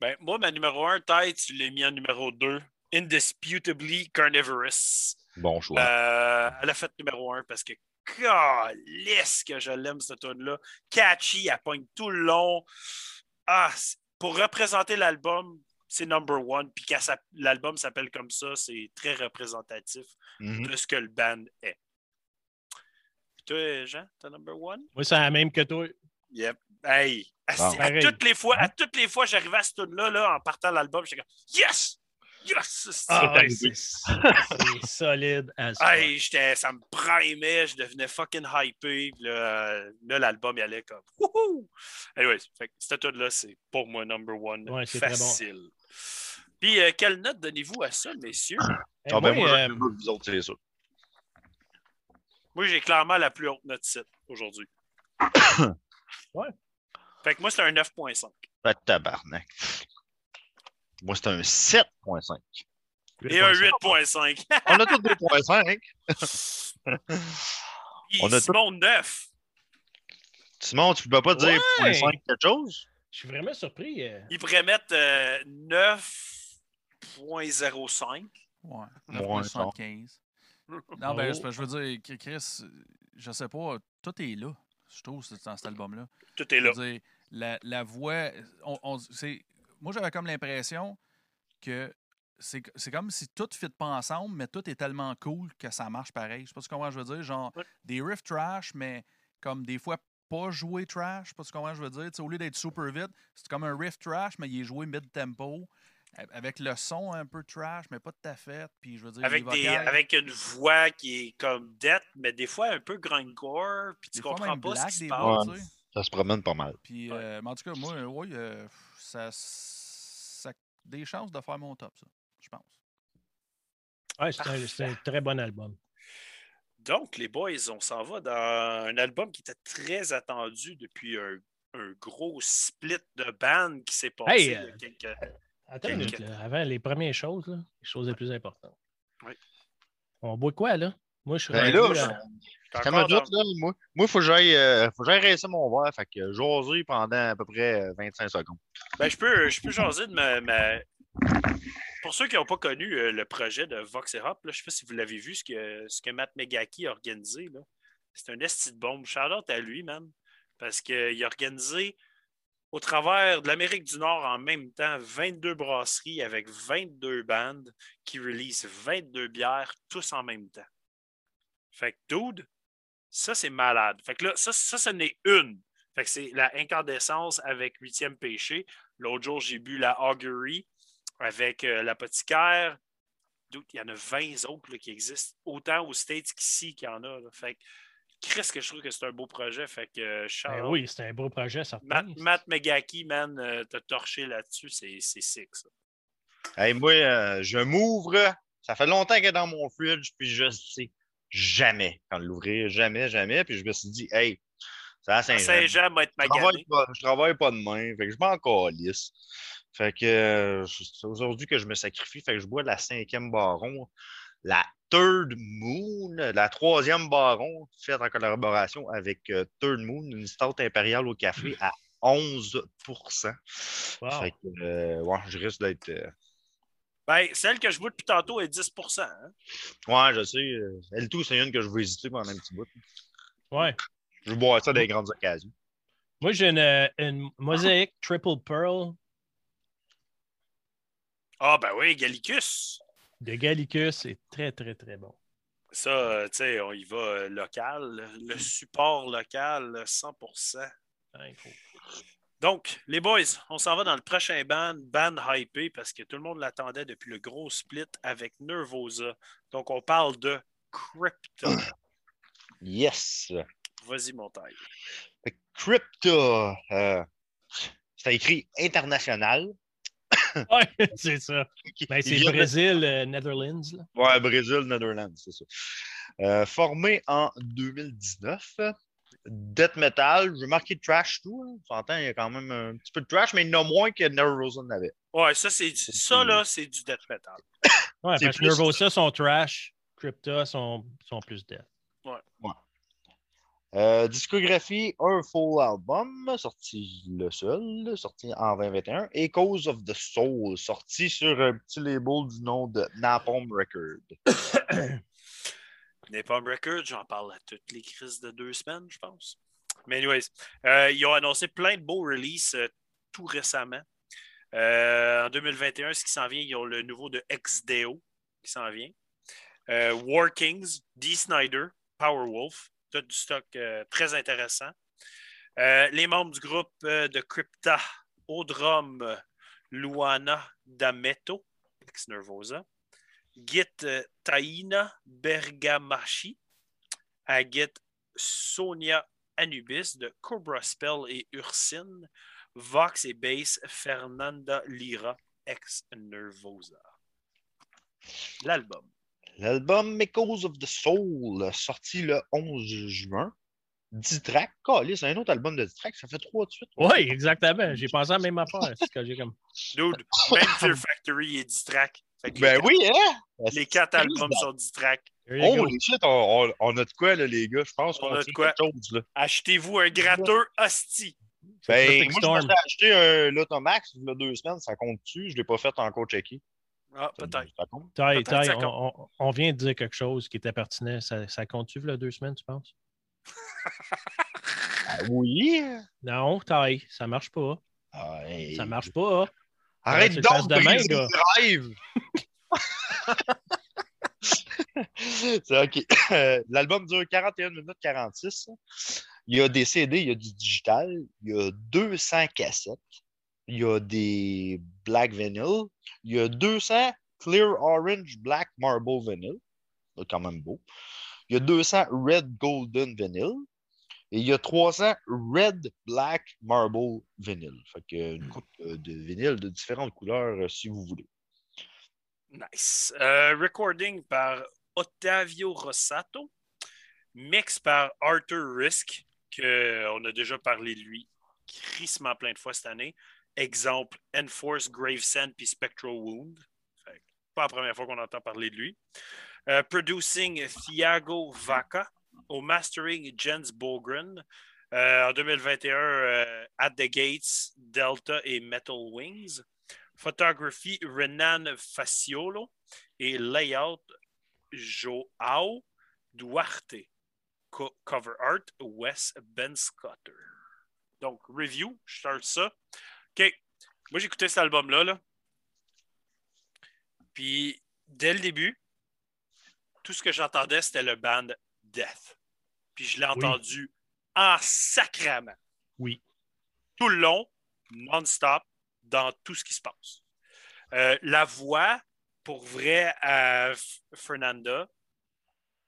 Ben, moi, ma numéro 1, tête, tu l'as mis en numéro 2. Indisputably Carnivorous. Bon choix. Euh, elle a fait numéro 1 parce que calisse que je l'aime, cette tune-là. Catchy, elle pogne tout le long. Ah, pour représenter l'album, c'est number one. Puis quand ça- l'album s'appelle comme ça, c'est très représentatif Mhm. de ce que le band est. Puis toi, Jean, t'as number one? Moi, c'est la même que toi. Yep. Hey! À, Bon. à Pareil. toutes les fois, à toutes les fois, j'arrivais à ce tune-là, là, en partant de l'album, j'étais comme Yes! Yes! c'est Ah, ouais, [laughs] c'est solide. Hey, j'étais- ça me primait, je devenais fucking hypé. Là, euh, là, l'album, il allait comme Wouhou! Anyway, cette tune là c'est pour moi number one. Ouais, c'est très bon. facile. Puis, euh, quelle note donnez-vous à ça, messieurs? Eh, Ah, ben, moi, moi, euh, vous autres, c'est j'ai clairement la plus haute note 7 aujourd'hui. [coughs] Ouais. Fait que moi, c'est un 9.5. Ah, tabarnak. Moi, c'est un 7.5. Et un 8.5. [laughs] On a tous 2.5. Puis On a tout- Simon, 9. Simon, tu peux pas dire Ouais. 0.5 quelque chose? Je suis vraiment surpris. euh. Il pourrait mettre euh, 9.05. Ouais. Ouais, 9.75. Non, ben, Oh. je veux dire, que Chris, je sais pas, tout est là, je trouve, c'est- dans cet album-là. Tout est Je là. veux dire, la, la voix, on, on- c'est, moi j'avais comme l'impression que c'est, c'est comme si tout ne fit pas ensemble, mais tout est tellement cool que ça marche pareil. Je sais pas que je veux dire. Genre, des riffs trash, mais comme des fois pas joué trash. Je sais pas que je veux dire. Au lieu d'être super vite, c'est comme un riff trash, mais il est joué mid-tempo. Avec le son un peu trash, mais pas de ta fête. Puis je veux dire, avec, des, avec une voix qui est comme dette, mais des fois un peu grindcore, puis tu des comprends pas black, ce qui se passe. Ça se promène pas mal. Puis, Ouais. euh, mais en tout cas, moi, oui, euh, ça, ça a des chances de faire mon top, ça, je pense. Ouais, c'est un, c'est un très bon album. Donc, les boys, on s'en va dans un album qui était très attendu depuis un, un gros split de band qui s'est passé Hey, il y a euh, quelques- Attends Quel- une minute, là. avant les premières choses, là, les choses les plus importantes. Oui. On boit quoi, là? Moi, je suis Ben là, dans- là, moi, moi, faut que j'aille euh, rincer mon verre. Fait que jaser pendant à peu près euh, 25 secondes. Ben, je peux, je peux jaser de ma. ma- Pour ceux qui n'ont pas connu euh, le projet de Vox et Hop, là, je ne sais pas si vous l'avez vu, ce que, ce que Matt Megaki a organisé. C'est un esti de bombe. Shout-out à lui, man. Parce qu'il a organisé au travers de l'Amérique du Nord en même temps 22 brasseries avec 22 bandes qui releasent 22 bières tous en même temps. Fait que, dude, ça, c'est malade. Fait que là, ça, ça, ce n'est une. Fait que c'est la incandescence avec huitième péché. L'autre jour, j'ai bu la Augury avec euh, l'apothicaire. Il y en a 20 autres là, qui existent, autant aux States qu'ici qu'il y en a. là. Fait que, Chris, que je trouve que c'est un beau projet. Fait que, euh, shout Ben oui, c'est un beau projet, certain. Matt, Matt Megaki, man, euh, t'as torché là-dessus, c'est c'est sick, ça. Hey, moi, euh, je m'ouvre. Ça fait longtemps qu'elle est dans mon fridge, puis je sais jamais quand l'ouvrir. Jamais, jamais. Puis je me suis dit, hey, ça a Saint-Jean. Va être Je travaille, pas, je travaille pas demain, fait que je m'en calisse. Fait que euh, c'est aujourd'hui que je me sacrifie, fait que je bois la cinquième baron, la Third Moon, la troisième baron, faite en collaboration avec euh, Third Moon, une stout impériale au café à 11 Wow. Fait que, euh, ouais, je risque d'être. Ben, celle que je bois depuis tantôt est 10% hein. Ouais, je sais. elle tout, c'est une que je veux hésiter pendant un petit bout. Ouais. Je veux boire ça dans les grandes occasions. Moi, j'ai une, une mosaïque Triple Pearl Ah, ben oui, Gallicus. de Gallicus. C'est très, très, très bon. Ça, euh, tu sais, on y va euh, local. Le support local, euh, 100 Hein, il faut- Donc, les boys, on s'en va dans le prochain band, band hypé, parce que tout le monde l'attendait depuis le gros split avec Nervosa. Donc, on parle de Crypto. [clears throat] Yes! Vas-y, mon taille. Fait que Crypto, euh, c'est écrit international. [coughs] Ouais, c'est ça. Ben, Il c'est de- Brésil, euh, Netherlands. Là. Ouais, Brésil, Netherlands, c'est ça. Euh, formé en 2019. Death Metal, j'ai marqué trash tout. Hein. S'entend, il y a quand même un petit peu de trash, mais il y en a moins que Nervosa n'avait. Ouais, ça, c'est du- ça là, c'est du death metal. Ouais, parce que Nervosa sont trash, Crypta sont, sont plus dead. Euh, discographie, un full album, sorti le seul, sorti en 2021, et Cause of the Soul, sorti sur un petit label du nom de Napalm Record. [coughs] [coughs] Napalm Records, j'en parle à toutes les crises de deux semaines, je pense. Mais anyways, euh, ils ont annoncé plein de beaux releases euh, tout récemment. Euh, en 2021, ce qui s'en vient, ils ont le nouveau de XDO qui s'en vient. War Kings, D. Snyder, Powerwolf, tout du stock très intéressant. Les membres du groupe de Crypta, euh, Luana D'Ameto, ex Nervosa. Git euh, Taina Bergamashi, à Git Sonia Anubis de Cobra Spell et Ursine, Vox et Bass Fernanda Lira, ex Nervosa. L'album. L'album Echoes of the Soul, sorti le 11 juin. 10 tracks. C'est un autre album de 10 tracks, ça fait 3 de suite. Oui, exactement. J'ai pensé à la même affaire. C'est ce que j'ai comme. Dude, même Fear Factory est 10 tracks. Ben les, oui, hein? les quatre albums sont 10 tracks. Oh, shit, on, on- on a de quoi, là, les gars? Je pense On qu'on a a de quoi. quelque chose. Achetez-vous un gratteur hostie. Ben, moi, Storm. je m'étais acheté un Lotomax il y a deux semaines, ça compte dessus. Je ne l'ai pas fait encore checker. Ah, peut-être. Ça compte? Taille, Peut-être taille, ça on, on- on vient de dire quelque chose qui était pertinent. Ça, ça compte-tu, là, deux semaines, tu penses? [laughs] Ah, oui. Non, taille, ça marche pas. Ah, hey. Ça marche pas. Arrête donc de briser drive. [laughs] C'est OK. L'album dure 41 minutes 46. Il y a des CD, il y a du digital, il y a 200 cassettes. il y a des Black Vinyl, il y a 200 Clear Orange Black Marble Vinyl, c'est quand même beau. Il y a 200 Red Golden Vinyl, et il y a 300 Red Black Marble Vinyl. Fait que une coupe euh, de vinyle de différentes couleurs euh, si vous voulez. Nice. Euh, recording par Ottavio Rossato. Mix par Arthur Risk, qu'on a déjà parlé de lui crissement plein de fois cette année. Exemple, Enforce Gravesend puis Spectral Wound. pas la première fois qu'on entend parler de lui. Euh, producing Thiago Vaca. Au mastering, Jens Bogren. Euh, en 2021, euh, At the Gates, Delta et Metal Wings. Photographie, Renan Faciolo. Et layout, Joao Duarte. cover art, Wes Ben Scotter. Donc, review, je start ça. OK. Moi, j'ai cet album-là. Là. Puis, dès le début, tout ce que j'entendais, c'était le band Death. Puis, je l'ai entendu en sacrament. Oui. Tout le long, non-stop, dans tout ce qui se passe. Euh, la voix, pour vrai, à Fernanda,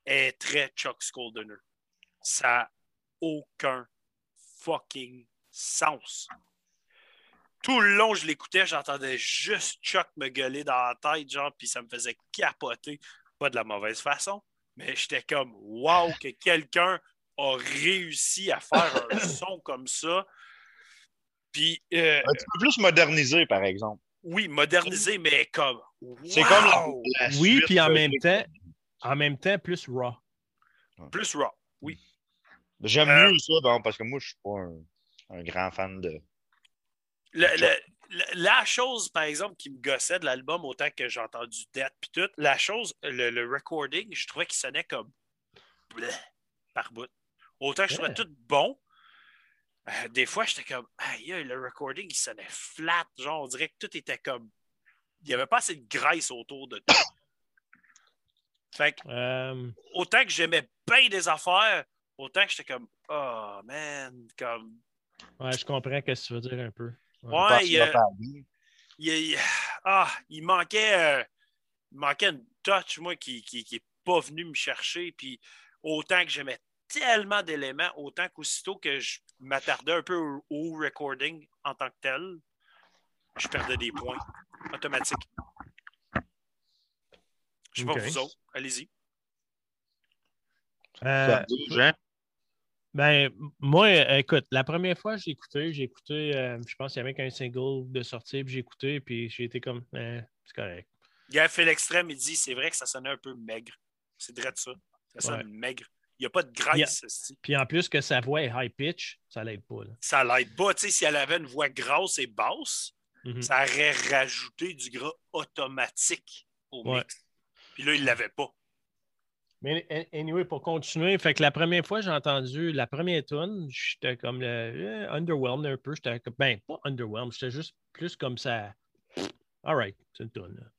est très Chuck Scoldener. Ça n'a aucun fucking sens. Tout le long, je l'écoutais, j'entendais juste Chuck me gueuler dans la tête, genre, puis ça me faisait capoter. Pas de la mauvaise façon, mais j'étais comme, wow, que quelqu'un a réussi à faire un [coughs] son comme ça. Puis. Euh, un petit peu plus modernisé, par exemple. Oui, modernisé, mais comme. C'est comme la, Oui, puis en même temps, en même temps, plus raw. Plus raw, oui. J'aime euh, mieux ça, parce que moi, je suis pas un, grand fan de. La chose, par exemple, qui me gossait de l'album autant que j'ai entendu Death puis tout, la chose, le, recording, je trouvais qu'il sonnait comme par bout. Autant que je trouvais tout bon, euh, des fois, j'étais comme, aïe, le recording, il sonnait flat. Genre, on dirait que tout était comme. Il n'y avait pas assez de graisse autour de tout. Fait que, euh, autant que j'aimais bien des affaires, autant que j'étais comme, oh man, comme. Ouais, je comprends ce que tu veux dire un peu. Ouais, il, il, ah, il, manquait, euh, il manquait une touch, moi, qui n'est qui, pas venu me chercher. Puis autant que j'aimais tellement d'éléments, autant qu'aussitôt que je m'attardais un peu au, recording en tant que tel, je perdais des points automatiques. Je sais pas vous autres. Allez-y. Euh, ben, moi, écoute, la première fois j'ai écouté, j'ai écouté, euh, je pense qu'il y avait qu'un single de sortie, puis j'ai écouté, puis j'ai été comme, eh, c'est correct. Il a fait l'extrême, il dit, c'est vrai que ça sonnait un peu maigre. C'est vrai de ça. Ça sonne maigre. Il n'y a pas de graisse. Puis, en plus que sa voix est high pitch, ça l'aide pas. Là. Ça l'aide pas. Tu sais, si elle avait une voix grasse et basse, mm-hmm. ça aurait rajouté du gras automatique au mix. Puis là, il ne l'avait pas. Mais anyway, pour continuer, fait que la première fois j'ai entendu la première tune, j'étais comme euh, underwhelmed un peu. J'étais comme, ben, pas underwhelmed, j'étais juste plus comme ça. All right, c'est une tune.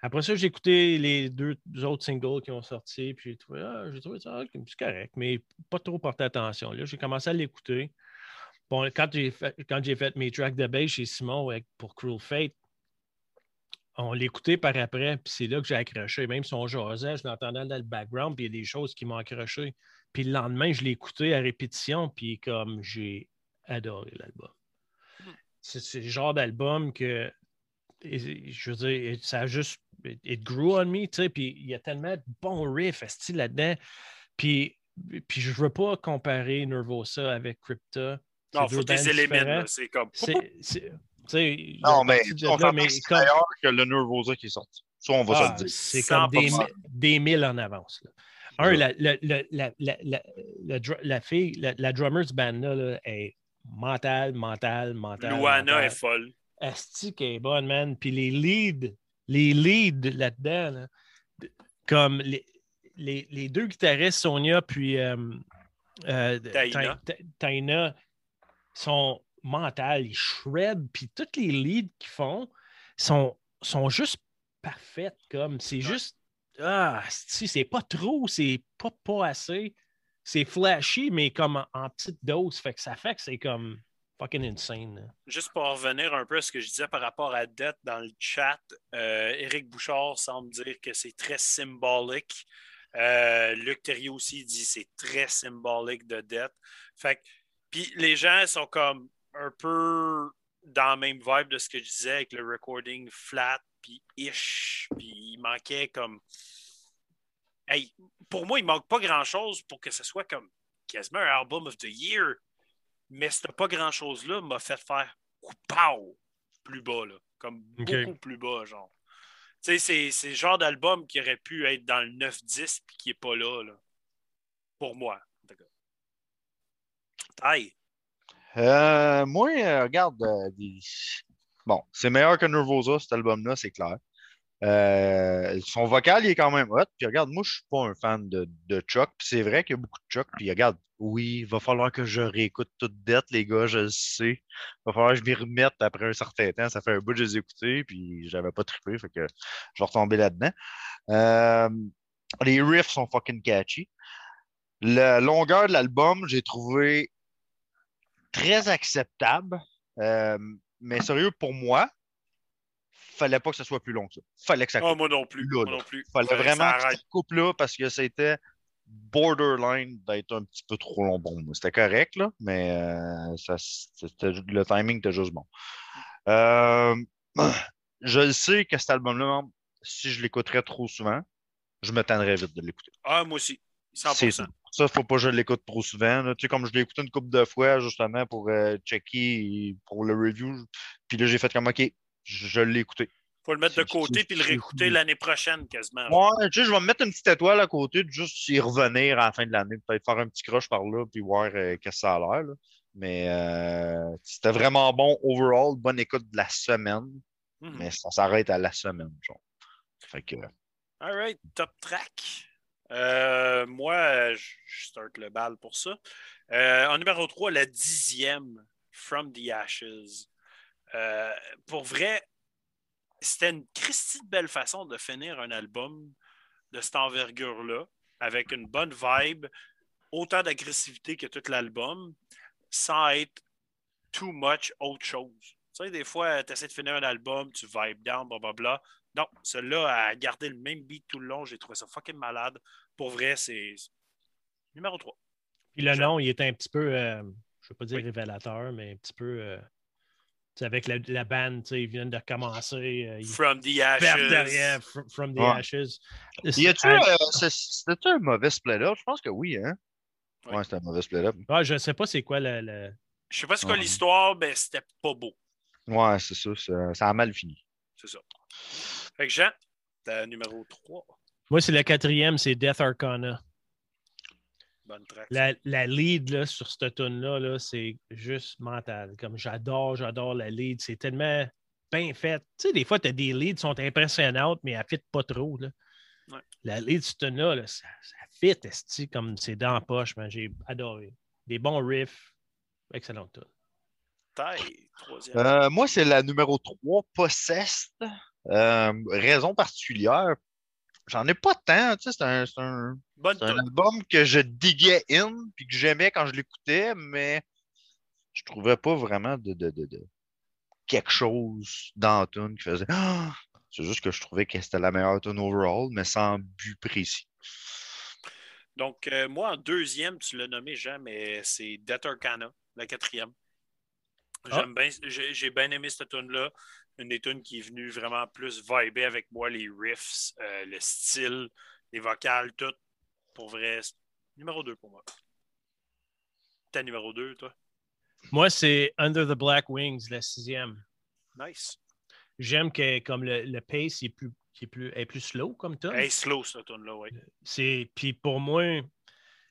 Après ça, j'ai écouté les deux, autres singles qui ont sorti, puis j'ai trouvé, ah, j'ai trouvé ça c'est correct, mais pas trop porté attention. Là, j'ai commencé à l'écouter. Bon, quand j'ai fait, quand j'ai fait mes tracks de bass chez Simon pour Cruel Fate, on l'écoutait par après, puis c'est là que j'ai accroché. Même si on jasait, je l'entendais dans le background, puis il y a des choses qui m'ont accroché. Puis le lendemain, je l'ai écouté à répétition, puis comme j'ai adoré l'album. Hmm. C'est le genre d'album que, je veux dire, ça a juste, it grew on me, tu sais, puis il y a tellement de bons riffs là-dedans. Puis, puis je veux pas comparer Nervosa avec Crypta. Non, il faut des éléments, c'est comme non, mais on comme... meilleur que le Nervosa qui est sorti. Ça, on va se ah, dire. C'est comme des, des mille en avance. Un, la, la, la, la, fille, la, drummer du band-là est mentale, mentale, mentale. Luana est folle. Asti est bonne, man. Puis les leads, les leads là-dedans, comme les, les, les, deux guitaristes, Sonia puis euh, euh, Taina, sont mental, ils shred, puis toutes les leads qu'ils font sont, sont juste parfaites. Comme c'est juste ah, c'est pas trop, c'est pas pas assez. C'est flashy, mais comme en, petite dose. Fait que ça fait que c'est comme fucking insane. Juste pour revenir un peu à ce que je disais par rapport à Death dans le chat, euh, Éric Bouchard semble dire que c'est très symbolique. Euh, Luc Thériault aussi dit que c'est très symbolique de Death. Fait puis les gens sont comme un peu dans la même vibe de ce que je disais avec le recording flat, puis ish, puis il manquait comme. Hey, pour moi, il manque pas grand-chose pour que ce soit comme quasiment un album of the year. Mais ce pas grand-chose-là m'a fait faire pow plus bas, là. Comme beaucoup plus bas, genre. Tu sais, c'est le genre d'album qui aurait pu être dans le 9-10 puis qui n'est pas là, là. Pour moi. Taille. Euh, moi, euh, regarde, euh, bon, c'est meilleur que Nervosa, cet album-là, c'est clair. son vocal, il est quand même hot. Puis regarde, moi, je suis pas un fan de, Chuck. Puis c'est vrai qu'il y a beaucoup de Chuck. Puis regarde, oui, il va falloir que je réécoute toute dette, les gars, je le sais. Il va falloir que je m'y remette après un certain temps. Ça fait un bout que je les ai écoutés, puis j'avais pas trippé, fait que je vais retomber là-dedans. les riffs sont fucking catchy. La longueur de l'album, j'ai trouvé très acceptable. Euh, mais sérieux, pour moi, fallait pas que ce soit plus long que ça. Fallait que ça coupe. Oh, moi non plus. Là, non plus. Fallait, vraiment que ça coupe là parce que c'était borderline d'être un petit peu trop long. Bon, c'était correct, là, mais euh, ça, le timing était juste bon. Euh, [clears throat] je sais que cet album-là, si je l'écouterais trop souvent, je me tendrais vite de l'écouter. Ah, moi aussi. 100%. Ça, faut pas que je l'écoute trop souvent. Tu sais, comme je l'ai écouté une couple de fois, justement, pour euh, checker pour le review. Puis là, j'ai fait comme OK, je, l'ai écouté. faut le mettre de côté puis le réécouter l'année prochaine quasiment. Ouais, tu sais, je vais me mettre une petite étoile à côté, juste y revenir à la fin de l'année, peut-être faire un petit crush par là, puis voir euh, qu'est-ce que ça a l'air. Mais euh, c'était vraiment bon overall, bonne écoute de la semaine. Mhm. Mais ça s'arrête à la semaine, genre. Fait que. All right, top track. Euh, moi, je start le bal pour ça. Euh, en numéro 3, la dixième, From the Ashes. Euh, pour vrai, c'était une Christie belle façon de finir un album de cette envergure-là, avec une bonne vibe, autant d'agressivité que tout l'album, sans être too much autre chose. Tu sais, des fois, tu essaies de finir un album, tu vibes down, blablabla. Non, celui-là a gardé le même beat tout le long. J'ai trouvé ça fucking malade. Pour vrai, c'est numéro 3. Puis le nom, il était un petit peu, euh, je ne veux pas dire révélateur, mais un petit peu. Euh, avec la, la bande, ils viennent de commencer. Euh, from the Ashes. Derrière, from, the Ashes. C'était un mauvais split-up? Je pense que oui, hein? Ouais, c'était un mauvais split-up. Ouais, je ne sais pas c'est quoi le. le... Je sais pas c'est quoi l'histoire, mais c'était pas beau. Ouais, c'est ça, ça, a mal fini. C'est ça. Fait que Jean, t'as numéro 3. Moi, c'est le quatrième, c'est Death Arcana. Bonne track. La, la lead là, sur cette tune-là, -là, c'est juste mental. Comme j'adore, j'adore la lead. C'est tellement bien fait. Tu sais, des fois, tu as des leads qui sont impressionnantes, mais elles ne fit pas trop. Là. Ouais. La lead sur cette tune-là, là, ça, ça fit, comme c'est dans la poche. J'ai adoré. Des bons riffs. Excellent tune. Taille, troisième. Euh, moi, c'est la numéro 3, Possessed. Euh, raison particulière, j'en ai pas tant. Tu sais, c'est un, un, un album que je diguais in puis que j'aimais quand je l'écoutais, mais je trouvais pas vraiment de, de, de, de quelque chose dans tune qui faisait ah! C'est juste que je trouvais que c'était la meilleure tune overall, mais sans but précis. Donc, euh, moi, en deuxième, tu l'as nommé, Jean, mais c'est Death Arcana, la quatrième. Ah. J'ai bien aimé cette tune-là une des tunes qui est venue vraiment plus vibrer avec moi, les riffs, euh, le style, les vocales, tout. Pour vrai, numéro 2 pour moi. Ta numéro 2, toi? Moi, c'est Under the Black Wings, la sixième. Nice. J'aime que comme le, le pace est plus, est plus, est plus slow comme ça. Est slow, cette tune-là, oui. Puis pour moi,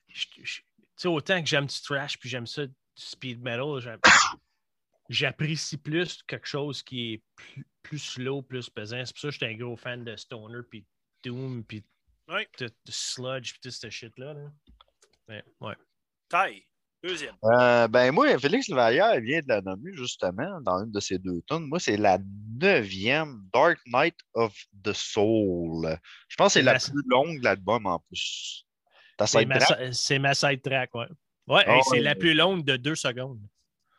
tu sais, autant que j'aime du trash puis j'aime ça du speed metal, j'apprécie plus quelque chose qui est plus, slow, plus pesant. C'est pour ça que j'étais un gros fan de Stoner, puis Doom, puis de, Sludge, puis tout ce shit-là. Ouais. Taille, deuxième. Euh, ben moi, Félix Levaillard vient de la nommer justement dans une de ces deux tonnes. Moi, c'est la neuvième Dark Knight of the Soul. Je pense que c'est la plus longue de l'album en plus. C'est ma, ma, side track, ouais. Ouais, oh, c'est la plus longue de deux secondes.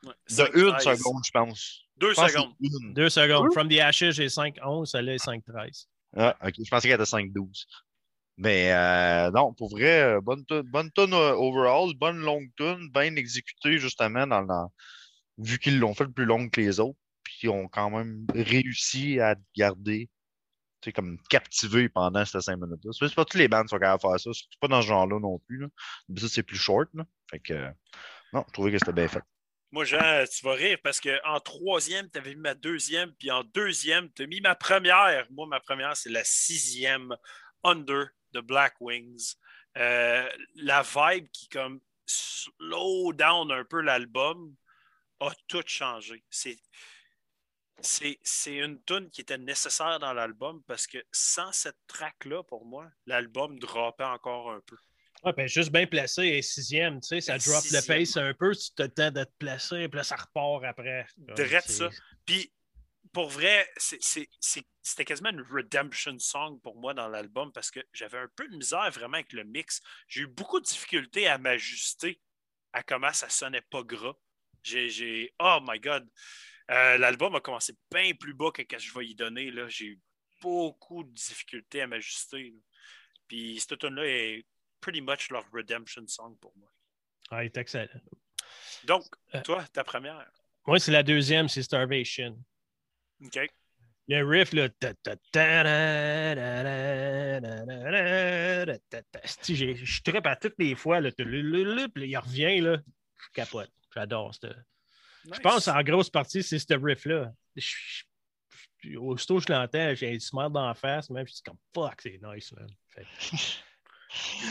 De 5, une 13. seconde, je pense. Deux Je pense que secondes. Deux secondes. From the Ashes, j'ai 5-11, celle-là est 5-13. Ah, ok. Je pensais qu'elle était 5-12. Mais euh, non, pour vrai, euh, bonne bonne tune euh, overall, bonne longue tune, bien exécutée justement dans, dans- vu qu'ils l'ont fait plus longue que les autres, puis ils ont quand même réussi à te garder, tu sais, comme captivé pendant ces 5 minutes-là. C'est c'est pas tous les bandes qui sont capables de faire ça, c'est pas dans ce genre-là non plus. Là. Mais ça, c'est plus short, là. Fait que, euh, non, je trouvais que c'était bien fait. Moi, Jean, tu vas rire parce qu'en troisième, tu avais mis ma deuxième, puis en deuxième, tu as mis ma première. Moi, ma première, c'est la sixième Under de Black Wings. Euh, la vibe qui, comme, slow down un peu l'album, a tout changé. C'est. C'est, une tune qui était nécessaire dans l'album parce que sans cette track-là, pour moi, l'album droppait encore un peu. Ouais, ben juste bien placé et sixième, tu sais, ça drop le pace un peu, tu te le temps de te placer, puis là, ça repart après. C'est- ça. Puis, pour vrai, c'était quasiment une redemption song pour moi dans l'album parce que j'avais un peu de misère vraiment avec le mix. J'ai eu beaucoup de difficultés à m'ajuster à comment ça sonnait pas gras. J'ai. Oh my God! Euh, L'album a commencé bien plus bas que ce que je vais y donner. là. J'ai eu beaucoup de difficultés à m'ajuster. là. Puis, cette tune-là est pretty much leur redemption song pour moi. Ah, il est excellent. Donc, euh, toi, ta première. Moi, c'est la deuxième, c'est Starvation. OK. Le riff, là. Je trippe à toutes les fois. Il revient, là. Je capote. J'adore ça. Je pense en grosse partie, c'est ce riff-là. Aussitôt que je l'entends, j'ai du smile dans la face, même. Je dis comme fuck, c'est nice, man. [laughs]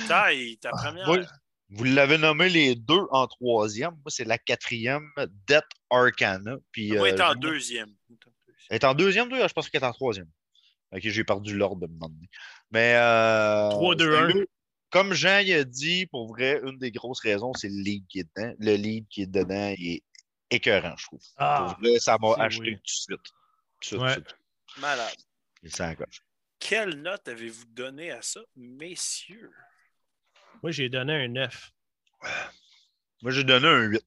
Taille, ta première. Moi, vous l'avez nommé les deux en troisième. Moi, c'est la quatrième, Death Arcana. Puis, Moi, elle est euh, en je- deuxième. Elle est en deuxième, toi? Je pense qu'elle est en troisième. Ok, j'ai perdu l'ordre de me demander. Mais. Euh, 3, 2, 1. sérieux, Comme Jean il a dit, pour vrai, une des grosses raisons, c'est le lead qui est dedans. Le lead qui est dedans il est écœurant, je trouve. Ah, pour vrai, ça m'a acheté oui. tout de suite. Tout de suite, Ouais. tout de suite. Malade. Et ça accroche. Quelle note avez-vous donné à ça, messieurs? moi, j'ai donné un 9. Moi, j'ai donné un 8.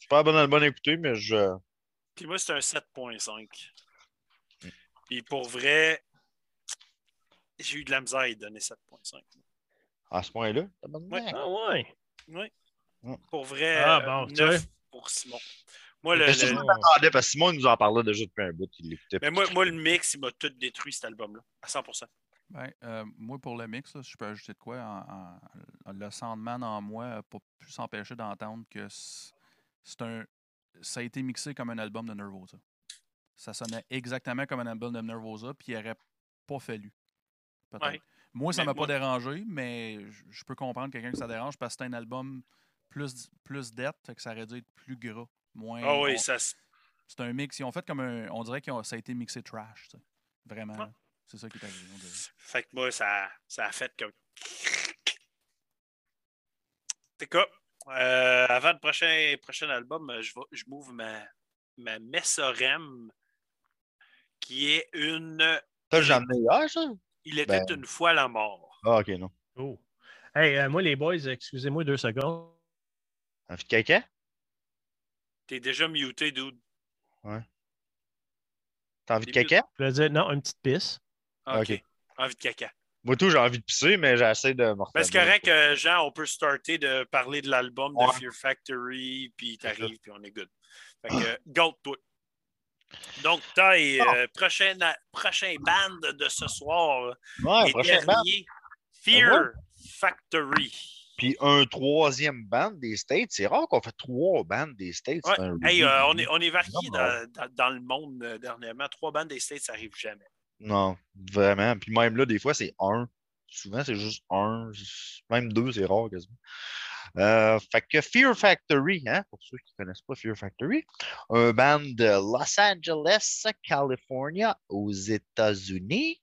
C'est pas un bon album à écouter, mais je. Puis moi, c'est un 7.5. Mm. Puis pour vrai, j'ai eu de la misère à y donner 7.5. À ce point-là, t'as bonne Ouais. Ah ouais. Oui. Mm. Pour vrai, Ah, euh, bon, 9 pour Simon. Moi, le, le- je m'attendais parce que Simon il nous en parlait déjà depuis un bout. Il l'écoutait. mais moi, moi, le mix, il m'a tout détruit, cet album-là, à 100%. Ben, euh, moi, pour le mix, là, je peux ajouter de quoi, en- en- le Sandman en moi n'a pas pu s'empêcher d'entendre que c'est un. Ça a été mixé comme un album de Nervosa. Ça sonnait exactement comme un album de Nervosa, puis il n'aurait pas fallu. Ouais. Moi, ça Mais m'a moi- pas dérangé, mais je- je peux comprendre quelqu'un que ça dérange parce que c'est un album plus, plus dette, fait que ça aurait dû être plus gras. Moins, Ah oui, on- ça c'est un mix. Ils ont fait comme un. On dirait que ça a été mixé trash. tu sais. Vraiment. Ouais. C'est ça qui est arrivé. Fait que moi, ça, ça a fait comme. C'est quoi? Euh, avant le prochain, prochain album, je, vais- je m'ouvre ma, ma Messorem, qui est une. T'as jamais hier, ça? Il était Ben. une fois la mort. Ah, ok, non. Oh. Hey, euh, moi, les boys, excusez-moi deux secondes. Envie de caca? T'es déjà muté, dude. T'as envie de caca? Je veux dire, non, une petite pisse. Ah, OK. Ok. Envie de caca. Moi, tout, j'ai envie de pisser, mais j'essaie de me Ben, c'est correct, euh, Jean, on peut starter de parler de l'album de Ouais. Fear Factory, puis t'arrives, puis on est good. Fait que, euh, go, toi. Donc, taille, Ah. euh, prochain, prochain band de ce soir. Ouais, prochain band. Fear Factory. Puis un troisième band des States. C'est rare qu'on fait trois bandes des States. Ouais. C'est un Hey, euh, on, est, on est varié dans, dans- dans le monde euh, dernièrement. Trois bandes des States, ça arrive jamais. Non, vraiment. Puis même là, des fois, c'est un. Souvent, c'est juste un. Même deux, c'est rare quasiment. Euh, fait que Fear Factory, hein, pour ceux qui ne connaissent pas Fear Factory, un band de Los Angeles, California, aux États-Unis,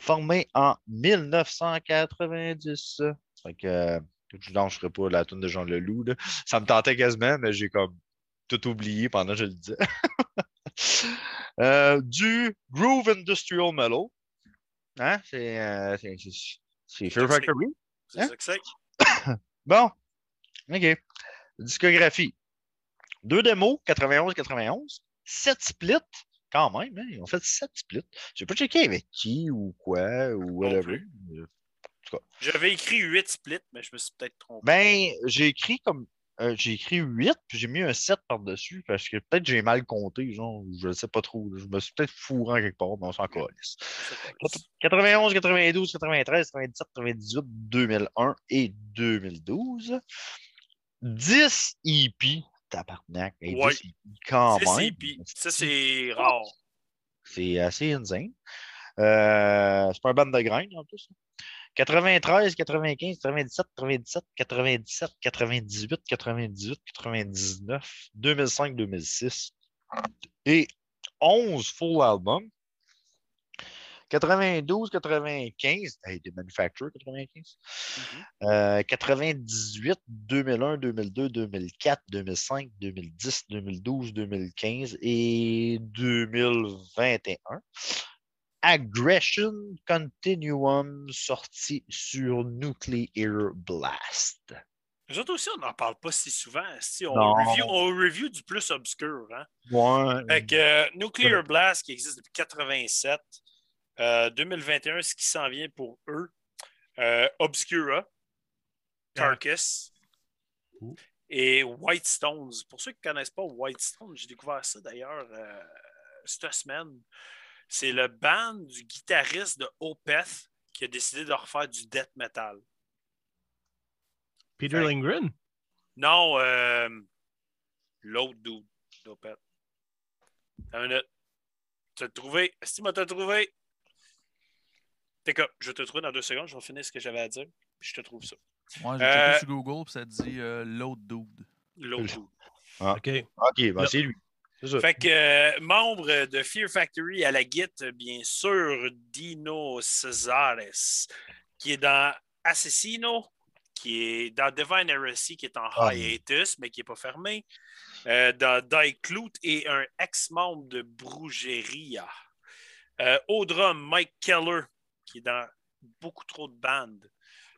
formé en 1990. Fait que euh, je ne pas la tune de Jean Leloup. là. Ça me tentait quasiment, mais j'ai comme tout oublié pendant que je le disais. [laughs] Euh, du Groove Industrial Metal. Hein? C'est euh, c'est- c'est- c'est Fear c'est. Factory. C'est Hein? ça que c'est. Bon. OK. Discographie. Deux démos, 91-91. Sept splits, quand même. Hein, ils ont fait sept splits. Je n'ai pas checké avec qui ou quoi ou whatever. J'avais écrit huit splits, mais je me suis peut-être trompé. Ben, j'ai écrit comme euh, j'ai écrit 8, puis j'ai mis un 7 par-dessus, parce que peut-être j'ai mal compté, genre, je ne sais pas trop. Je me suis peut-être fourré quelque part, mais on s'en calisse. 91, 92, 93, 97, 98, 2001 et 2012. 10 EP, tabarnak. Et Ouais. 10 EP quand 10 même. EP. Ça, c'est rare. C'est assez insane. Euh, c'est pas un band de graines en plus. 93, 95, 97, 97, 97, 98, 98, 99, 2005, 2006 et 11 full albums. 92, 95, hey, des Manufacturer 95. Mhm. Euh, 98, 2001, 2002, 2004, 2005, 2010, 2012, 2015 et 2021. Aggression Continuum sorti sur Nuclear Blast. Nous autres aussi, on n'en parle pas si souvent. Si on, review, on review du plus obscur. Hein? Ouais. Fait que euh, Nuclear Blast, qui existe depuis 87, euh, 2021, ce qui s'en vient pour eux, euh, Obscura, Carcass et White Stones. Pour ceux qui ne connaissent pas White Stones, j'ai découvert ça d'ailleurs euh, cette semaine. C'est le band du guitariste de Opeth qui a décidé de refaire du death metal. Peter Fait- Lindgren? Non, euh, l'autre dude d'Opeth. Une minute. Tu l'as trouvé. Est-ce que tu m'as trouvé? T'es quoi? Je vais te trouver dans deux secondes. Je vais finir ce que j'avais à dire. Puis je te trouve ça. Moi, j'ai Euh, checké sur Google, puis ça dit euh, l'autre dude. L'autre dude. OK. OK, ben c'est lui. Fait que euh, membre de Fear Factory à la guitare, bien sûr, Dino Cesares, qui est dans Assassino, qui est dans Divine Heresy, qui est en Ah. hiatus, mais qui n'est pas fermé. Euh, dans Die Clout et un ex-membre de Brugeria. Euh, au drum, Mike Keller, qui est dans beaucoup trop de bandes.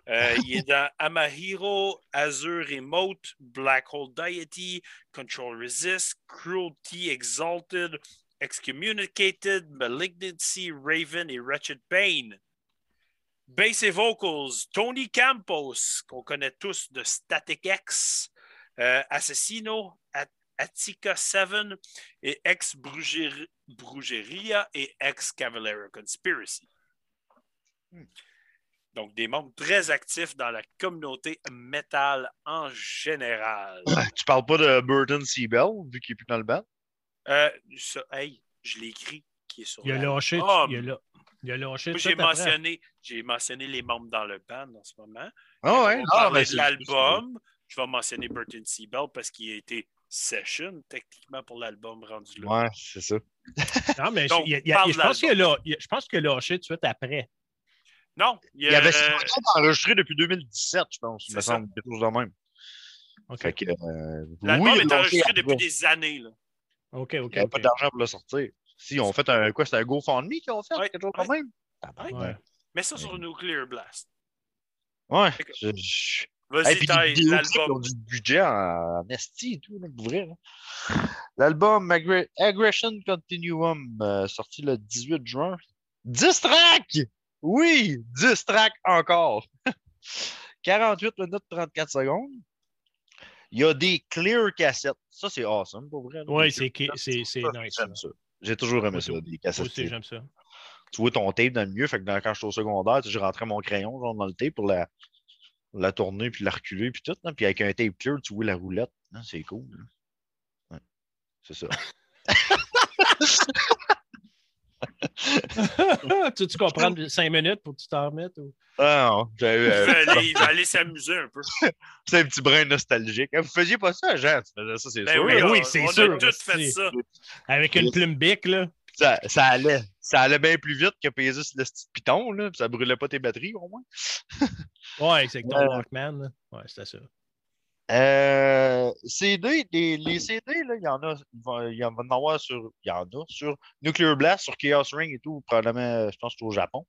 Euh, il est dans Amahiro, Azure Remote, Black Hole Deity, Control Resist, Cruelty Exalted, Excommunicated, Malignancy, Raven et Wretched Pain. Bass et vocals, Tony Campos, qu'on connaît tous de Static X, euh, Assassino, At- Attica 7 et ex Bruger- Brugeria et ex Cavalera Conspiracy. Hmm. Donc, des membres très actifs dans la communauté metal en général. Tu parles pas de Burton Seabell, vu qu'il est plus dans le band? Euh, ça, hey, je l'ai écrit qui est sur Il a lâché. Ah, il, a, la- il a lâché j'ai mentionné, j'ai mentionné les membres dans le band en ce moment. Ah On ouais? Ah, ben, de l'album. Je vais mentionner Burton Seabell parce qu'il a été session techniquement pour l'album rendu là. Ouais, c'est ça. Non, mais Donc, il- il- il- parle je pense de qu'il a, la- il- je pense qu'il a lâché tout de suite après. Non, il, Il y avait euh, enregistrés depuis 2017, je pense. Il me C'est ça. semble quelque chose de même. OK, Fait que, euh, l'album oui, il a est enregistré depuis des années. Là. OK, OK. Il n'y avait pas d'argent pour le sortir. Si, on fait un quoi? C'était un GoFundMe qu'ils ont fait? Ouais, quelque chose ouais. quand même? Ouais. Mets ça sur Nuclear Blast. Ouais. Je- je- Vas-y, taille vidéoclips, ils ont l'album. du budget en, esti et tout, pour vrai. là. L'album Aggre- Aggression Continuum, euh, sorti le 18 juin. 10 tracks! Oui, 10 tracks encore. [laughs] 48 minutes 34 secondes. Il y a des clear cassettes. Ça, c'est awesome, pour vrai. Oui, c'est nice. j'aime ça. J'ai toujours aimé ça, des Moi cassettes. aussi, j'aime ça. tu vois ton tape dans le milieu. Fait que dans- quand j'étais au secondaire, je rentrais mon crayon genre, dans le tape pour la, la tourner puis la reculer puis tout. là. Puis avec un tape clear, tu vois la roulette. Hein, c'est cool. Ouais. C'est ça. [laughs] [laughs] tu, tu comprends 5 minutes pour que tu t'en remettes? Ou... Ah non, j'avais, Il euh, va aller, va aller s'amuser un peu. [laughs] c'est un petit brin nostalgique. Vous faisiez pas ça, Jean? Tu faisais ça, c'est Ben sûr. oui, oui, on- c'est on sûr, a tous fait ça. Avec une plume bic, là. Ça, ça allait. Ça allait bien plus vite que sur le petit piton, là, ça brûlait pas tes batteries au moins. Ouais, c'est avec ton Euh, Walkman. là. Ouais, c'était ça. Euh, CD, les, CD, il y en a, il il y en va en avoir sur, il y en a sur Nuclear Blast, sur Chaos Ring et tout, probablement, je pense que au Japon.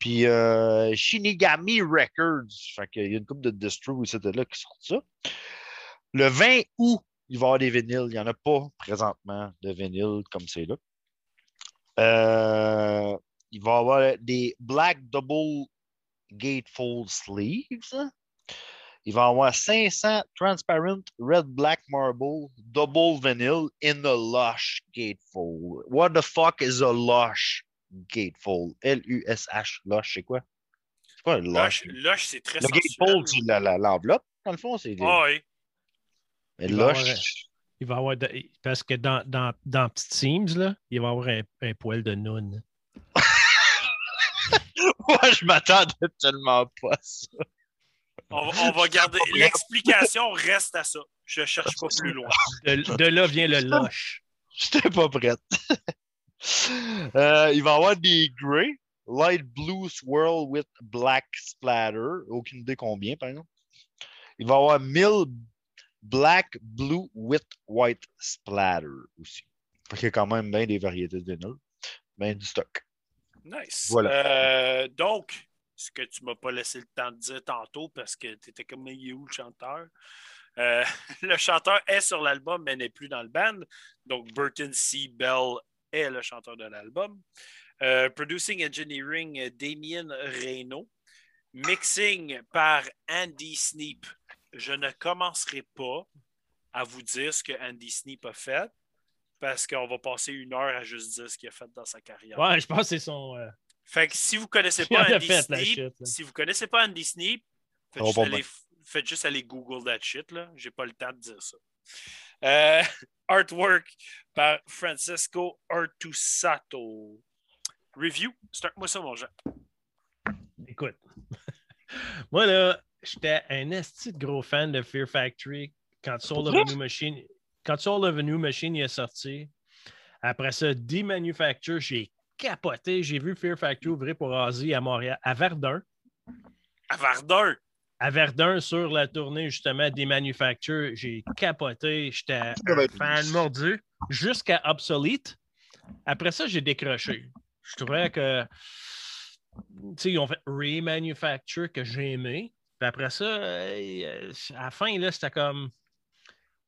Puis euh, Shinigami Records, qu'il y a une couple de distros ici de là qui sortent ça. Le 20 août, il va y avoir des vinyles. Il n'y en a pas présentement de vinyles comme c'est là. Euh, il va y avoir des Black Double Gatefold Sleeves. Il va avoir 500 Transparent Red Black Marble Double Vinyl in a Lush Gatefold. What the fuck is a Lush Gatefold? L-U-S-H. Lush, c'est quoi? C'est quoi un Lush? Lush, c'est très Le sensuel. Gatefold, c'est l'enveloppe, dans le fond. C'est des... Ah oui. Mais Il va y Lush, avoir- Il va avoir. de- Parce que dans, dans, dans Petit Teams, là, il va y avoir un, un poil de noun. [laughs] moi, je m'attendais tellement pas à ça. On, va- on va garder. [laughs] L'explication reste à ça. Je cherche pas plus loin. De, de là vient le loche. J'étais pas prête. [laughs] Euh, il va y avoir des Grey, Light Blue Swirl with Black Splatter. Aucune idée combien, par exemple. Il va y avoir 1000 Black Blue with White Splatter aussi. Fait qu'il y a quand même bien des variétés de vinyl. Bien du stock. Nice. Voilà. Euh, donc, ce que tu m'as pas laissé le temps de dire tantôt parce que tu étais comme il est où le chanteur? Euh, [laughs] le chanteur est sur l'album, mais n'est plus dans le band. Donc, Burton C. Bell est le chanteur de l'album. Euh, producing Engineering, euh, Damien Reynaud. Mixing par Andy Sneap. Je ne commencerai pas à vous dire ce que Andy Sneap a fait parce qu'on va passer une heure à juste dire ce qu'il a fait dans sa carrière. Ouais, je pense que c'est son. Fait que si vous connaissez [laughs] pas Andy fait, la Sneap, shit, là. si vous connaissez pas Andy Sneap, faites, juste aller, bien. faites juste aller Google that shit là. J'ai pas le temps de dire ça. Euh, [laughs] artwork par Francisco Artusato. Review, start-moi ça, mon Jean. Écoute, [laughs] moi là, j'étais un esti de gros fan de Fear Factory quand Soul of a New Machine, quand Soul of a New Machine y est sorti. Après ça, D-Manufacture, j'ai capoté. J'ai vu Fear Factory ouvrir pour Ozzy à Montréal, à Verdun. À Verdun? À Verdun, sur la tournée justement des Manufacture, j'ai capoté. J'étais fan mordu jusqu'à Obsolete. Après ça, j'ai décroché. Je trouvais que, tu sais, ils ont fait Remanufacture que j'ai aimé. Puis après ça, euh, à la fin, là, c'était comme,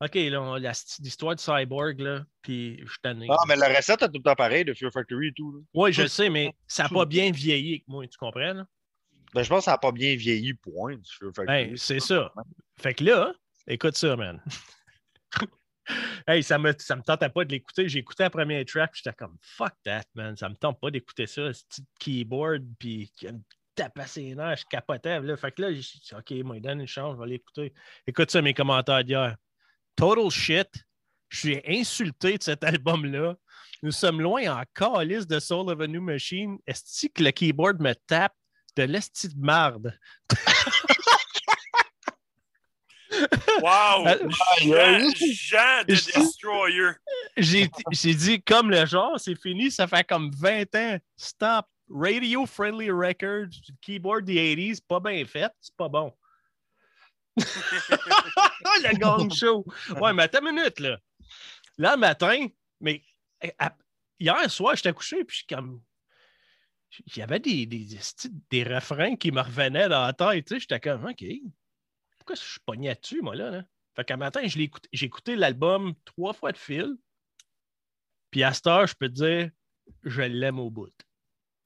OK, là, on- la- l'histoire de Cyborg, là, puis je suis tanné. Ah, mais la recette est tout le temps pareille de Fear Factory et tout. Oui, je sais, mais ça n'a pas bien vieilli avec moi, tu comprends? Là? Ben, je pense que ça n'a pas bien vieilli, point, du Fear Factory. Ben, c'est ça. Fait que là, écoute ça, man. [laughs] hey, ça me, ça me tentait pas de l'écouter. J'ai écouté la première track, puis j'étais comme fuck that, man. Ça me tente pas d'écouter ça, ce petit keyboard, puis tapassait les nerfs, je capotais. Là. Fait que là, j'ai dit, OK, moi, donne une chance, je vais l'écouter. Écoute ça, mes commentaires d'hier. Total shit. Je suis insulté de cet [laughs] album-là. Nous sommes loin en calice de Soul of a New Machine. Est-ce que le keyboard me tape de l'esti de marde? [laughs] Wow! Euh, Jean, Jean de Destroyer. J'ai j'ai dit comme le genre, c'est fini, ça fait comme 20 ans. Stop. Radio Friendly Records, keyboard des 80s, pas bien fait, c'est pas bon. [laughs] le gang show. Ouais, mais attends une minute, là. Là, le matin, mais eh, à- hier soir, j'étais couché, puis comme. Il y avait des, des, des, refrains qui me revenaient dans la tête, tu sais. J'étais comme, OK, pourquoi je suis pogné dessus, moi, là? là? Fait qu'un matin, écouté- j'ai écouté l'album trois fois de fil. Puis à cette heure, je peux te dire, je l'aime au bout.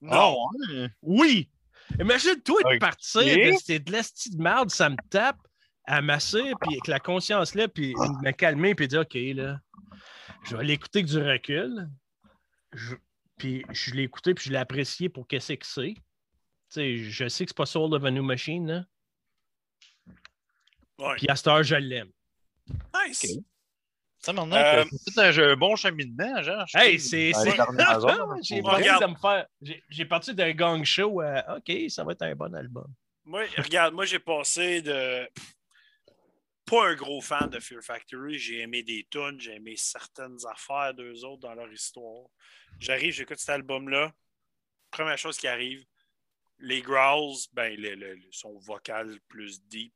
Non! ouais? Oui! Imagine-toi de Ok. partir de c'est de l'esti de merde, ça me tape, à masser, puis avec la conscience là, puis me calmer, puis dire, OK, là, je vais l'écouter avec du recul. Je- puis je l'ai écouté, puis je l'ai apprécié pour qu'est-ce que c'est. Tu sais, je sais que c'est pas Soul of a New Machine, là. Ouais. Puis à cette heure, je l'aime. Nice! Ça, maintenant, Euh, c'est un, un bon cheminement, genre. je Hey, c'est. [laughs] heures, J'ai parti de me faire. J'ai j'ai parti d'un gang show à OK, ça va être un bon album. Moi, regarde, moi, j'ai passé de. Pas un gros fan de Fear Factory. J'ai aimé des tunes, j'ai aimé certaines affaires d'eux autres dans leur histoire. J'arrive, j'écoute cet album-là. Première chose qui arrive, les growls, ben, le, le- son vocal plus deep,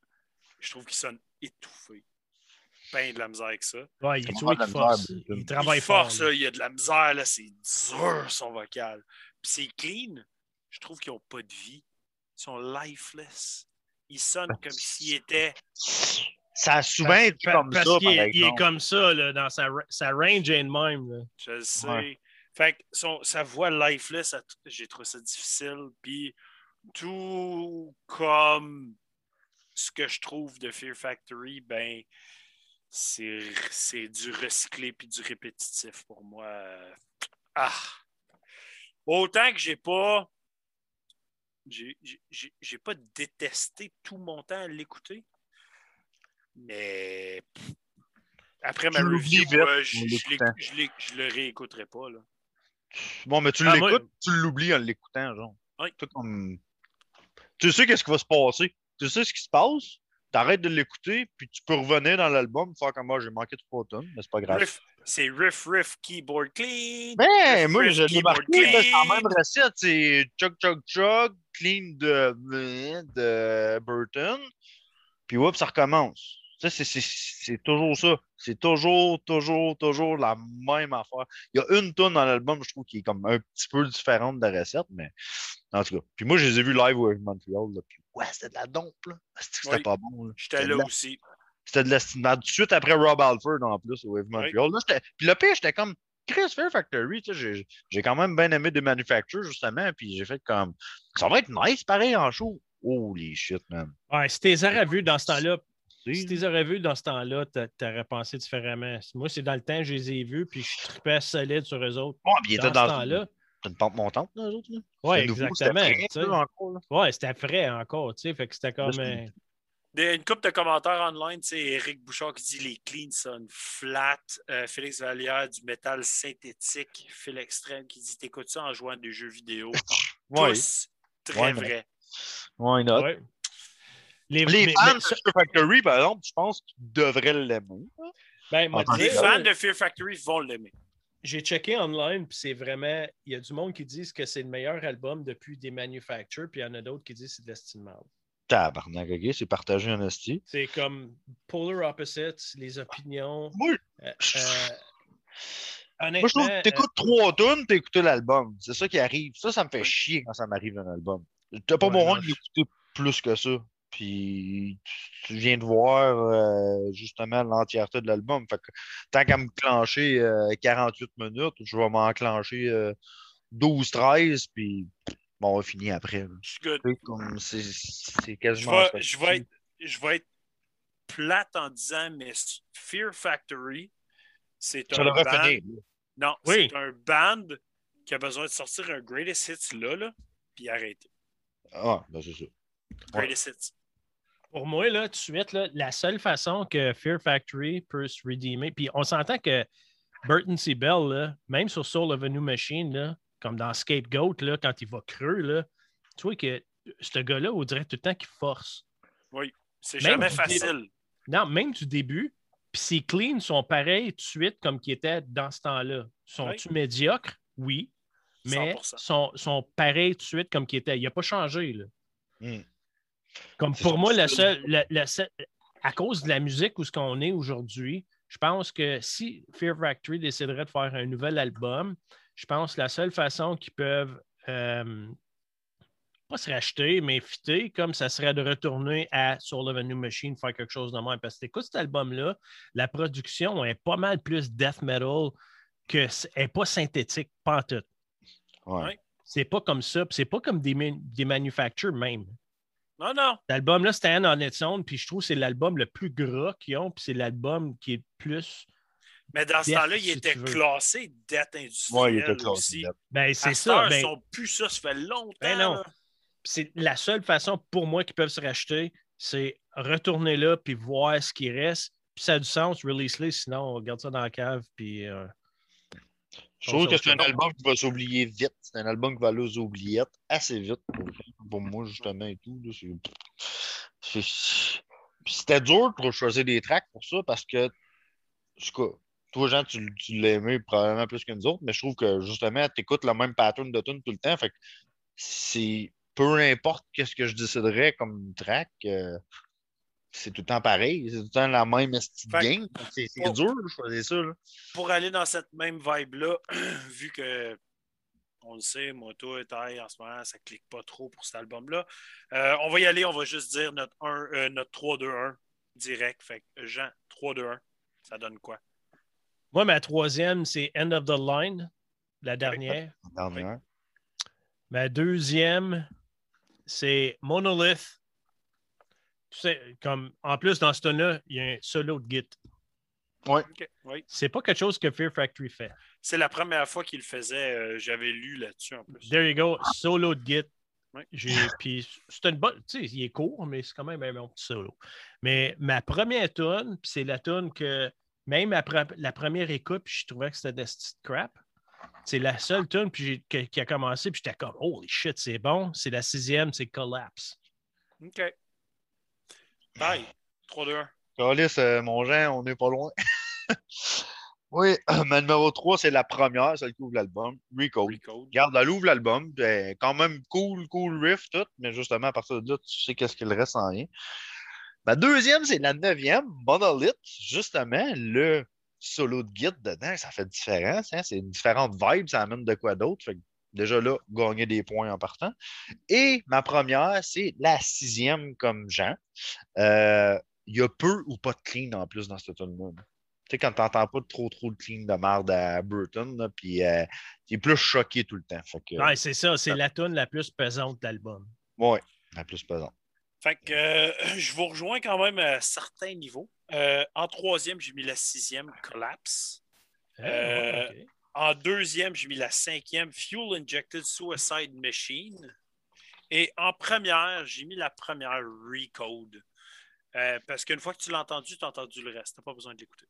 je trouve qu'ils sonnent étouffés. Ben de la misère avec ça. Ouais, il, qu'il force. misère, Il travaille il fort. là. là, il y a de la misère, là, c'est dur son vocal. Puis c'est clean. Je trouve qu'ils n'ont pas de vie. Ils sont lifeless. Ils sonnent comme s'ils étaient Ça a souvent été Parce- comme parce ça, qu'il par est, il est exemple. comme ça, là, dans sa, ra- sa range est de même. là. Je le sais. Ouais. Fait que son- sa voix lifeless, j'ai trouvé ça difficile. Puis tout comme ce que je trouve de Fear Factory, ben c'est du recyclé puis du répétitif pour moi. Ah! Autant que j'ai pas. J'ai pas détesté tout mon temps à l'écouter. Mais après ma review, je, le réécouterai pas. Là. Bon, mais tu Ah, l'écoutes, moi- tu l'oublies en l'écoutant, genre. Oui. Tout comme... Tu sais qu'est-ce qui va se passer? Tu sais ce qui se passe? T'arrêtes de l'écouter, puis tu peux revenir dans l'album, faire comme moi, j'ai manqué trois tonnes, mais c'est pas grave. C'est riff, riff, keyboard clean. Ben, Riff, moi, riff, je l'ai marqué, c'est la même recette. C'est chug, chug, chug, clean de, de Burton. Puis, whoop, ça recommence. Ça, c'est- c'est c'est toujours ça. C'est toujours, toujours, toujours la même affaire. Il y a une tonne dans l'album, je trouve, qui est comme un petit peu différente de la recette, mais en tout cas. Puis moi, je les ai vus live au Montreal. Là, puis, ouais, c'était de la dompe, là. C'était Oui. pas bon. là? J'étais C'était là la- aussi. C'était de l'estimade. Tout de suite après Rob Alford, en plus, au Wave Montreal. Là, j'étais- puis le pire, j'étais comme Chris Fair Factory. tu sais, J'ai j'ai quand même bien aimé des manufactures, justement. Puis j'ai fait comme ça va être nice, pareil, en show. Holy shit, man. Ouais, si tu les aurais vus dans ce temps-là, si tu les aurais vus dans ce temps-là, t'a- t'aurais pensé différemment. Moi, c'est dans le temps que je les ai vus, puis je tripais solide sur eux autres. bon, puis Dans ce dans temps-là, une, une pente montante, là, eux autres. Ouais, C'était c'était exactement. là. Ouais, c'était frais encore, tu sais. Fait que c'était comme. c'est- euh, Des- une couple de commentaires online, sais, Eric Bouchard qui dit les cleans sonnent flat. Euh, Félix Vallière du métal synthétique. Phil Extrême qui dit t'écoutes ça en jouant à des jeux vidéo? [laughs] Ouais, Tous très Ouais, vrai. why not? ouais. Les, Les mais- fans mais de ça- Fear Factory, par exemple, je pense qu'ils devraient l'aimer. ben, moi, En Les dire, fans là, de Fear Factory vont l'aimer. J'ai checké online, puis c'est vraiment. Il y a du monde qui disent que c'est le meilleur album depuis des manufactures, puis il y en a d'autres qui disent que c'est de l'estimable. Tabarnak, ok, c'est partagé en esti. C'est comme Polar Opposites, les opinions. Moi, Euh, je- euh, Moi, je trouve que t'écoutes trois tunes, t'as écouté l'album. C'est ça qui arrive. Ça, ça me fait Oui. chier quand ça m'arrive un album. T'as pas Ouais, je- l'écouter plus que ça. Puis tu viens de voir euh, justement l'entièreté de l'album. Fait que tant qu'à me clencher euh, 48 minutes, je vais m'enclencher euh, 12-13, puis bon, on va finir après. C'est c'est Je quasiment vais, je, vais être, je vais être plate en disant, mais Fear Factory, c'est Ça un band. finir. Non, Oui. c'est un band qui a besoin de sortir un Greatest Hits là, là puis arrêter. Ah, ben c'est ça. Greatest Hits. Pour moi, là, tout de suite, là, la seule façon que Fear Factory peut se redeemer, puis on s'entend que Burton C. Bell, là, même sur Soul of a New Machine, là, comme dans Scapegoat, là, quand il va creux, là, tu vois que ce gars-là, on dirait tout le temps qu'il force. C'est Même jamais facile. Non, même du début, puis ses cleans sont pareils tout de suite comme qu'ils étaient dans ce temps-là. Sont-ils médiocres? Oui. Mais 100%. sont, sont pareils tout de suite comme qu'ils étaient. Il n'a pas changé. Là. Hmm. Comme pour moi, le style. seul, le- le seul- à cause de la musique où ce qu'on est aujourd'hui, je pense que si Fear Factory déciderait de faire un nouvel album, je pense que la seule façon qu'ils peuvent euh, pas se racheter, mais fitter, comme ça serait de retourner à Soul of a New Machine, faire quelque chose de même. Parce que écoute cet album-là, la production est pas mal plus death metal que c- elle est pas synthétique, pas en tout. Ouais. C'est pas comme ça, puis c'est pas comme des, des manufactures même. Non, non. Cet album-là, c'était un on its own, puis je trouve que c'est l'album le plus gras qu'ils ont, puis c'est l'album qui est le plus. Mais dans ce temps-là, il si était classé dette industrielle. Ouais, il était classé. Ben, c'est ça. ben, Ils sont plus ça, ça fait longtemps. Ben non. c'est la seule façon pour moi qu'ils peuvent se racheter, c'est retourner là, puis voir ce qui reste. Puis ça a du sens, release-les, sinon on garde ça dans la cave, puis. euh, Je trouve que c'est un album qui va s'oublier vite. C'est un album qui va aller aux oubliettes assez vite pour, pour moi, justement, et tout. C'était dur pour choisir des tracks pour ça parce que, en tout cas, toi, Jean, tu, tu aimé probablement plus que nous autres, mais je trouve que, justement, tu écoutes le même pattern de tune tout le temps. Fait que c'est peu importe qu'est-ce que je déciderais comme track, euh, c'est tout le temps pareil. C'est tout le temps la même esti de Fait que- game. C'est dur de choisir ça. là. Pour aller dans cette même vibe-là, [clears throat] vu que on le sait, moi, toi, taille en ce moment, ça clique pas trop pour cet album-là. Euh, on va y aller, on va juste dire notre, 1, euh, notre 3-2-1. direct. Fait que Jean, 3-2-1, ça donne quoi? Moi, ma troisième, c'est End of the Line, la dernière. La dernière. Ma deuxième, c'est Monolith. Tu sais, comme, en plus, dans ce ton-là, il y a un solo de OK, oui. C'est pas quelque chose que Fear Factory fait. C'est la première fois qu'il le faisait. euh, J'avais lu là-dessus en plus. There you go, solo de Git. Ouais. Puis c'est une bonne. Tu sais, il est court, mais c'est quand même un bon petit solo. Mais ma première tune, puis c'est la tune que même après la première écoute, puis je trouvais que c'était des petites crap. C'est la seule tune puis qui a commencé, puis j'étais comme Holy shit, c'est bon. C'est la sixième, c'est Collapse. OK. Bye. 3-2-1. Calis, euh, mon Jean, on n'est pas loin. [laughs] oui, [clears throat] ma numéro 3, c'est la première, celle qui ouvre l'album, Recode. Recode. Regarde, elle ouvre l'album, quand même cool, cool riff, tout, mais justement, à partir de là, tu sais qu'est-ce qu'il reste en rien. Ma deuxième, c'est la neuvième, Monolith, justement, le solo de guide dedans, ça fait différent, hein, c'est une différente vibe, ça amène de quoi d'autre. Déjà là, gagner des points en partant. Et ma première, c'est la sixième comme Jean. Euh, Il y a peu ou pas de clean en plus dans ce tune-là. Sais, quand tu n'entends pas trop trop de clean de merde à Burton, puis euh, tu es plus choqué tout le temps. Fait que, Ouais, c'est ça, c'est la tune la plus pesante de l'album. ouais, la plus pesante. Fait que euh, je vous rejoins quand même à certains niveaux. Euh, en troisième, j'ai mis la sixième, Collapse. Ah, Euh. En deuxième, j'ai mis la cinquième, Fuel Injected Suicide Machine. Et en première, j'ai mis la première, Recode. Euh, parce qu'une fois que tu l'as entendu, tu as entendu le reste. Tu n'as pas besoin de l'écouter.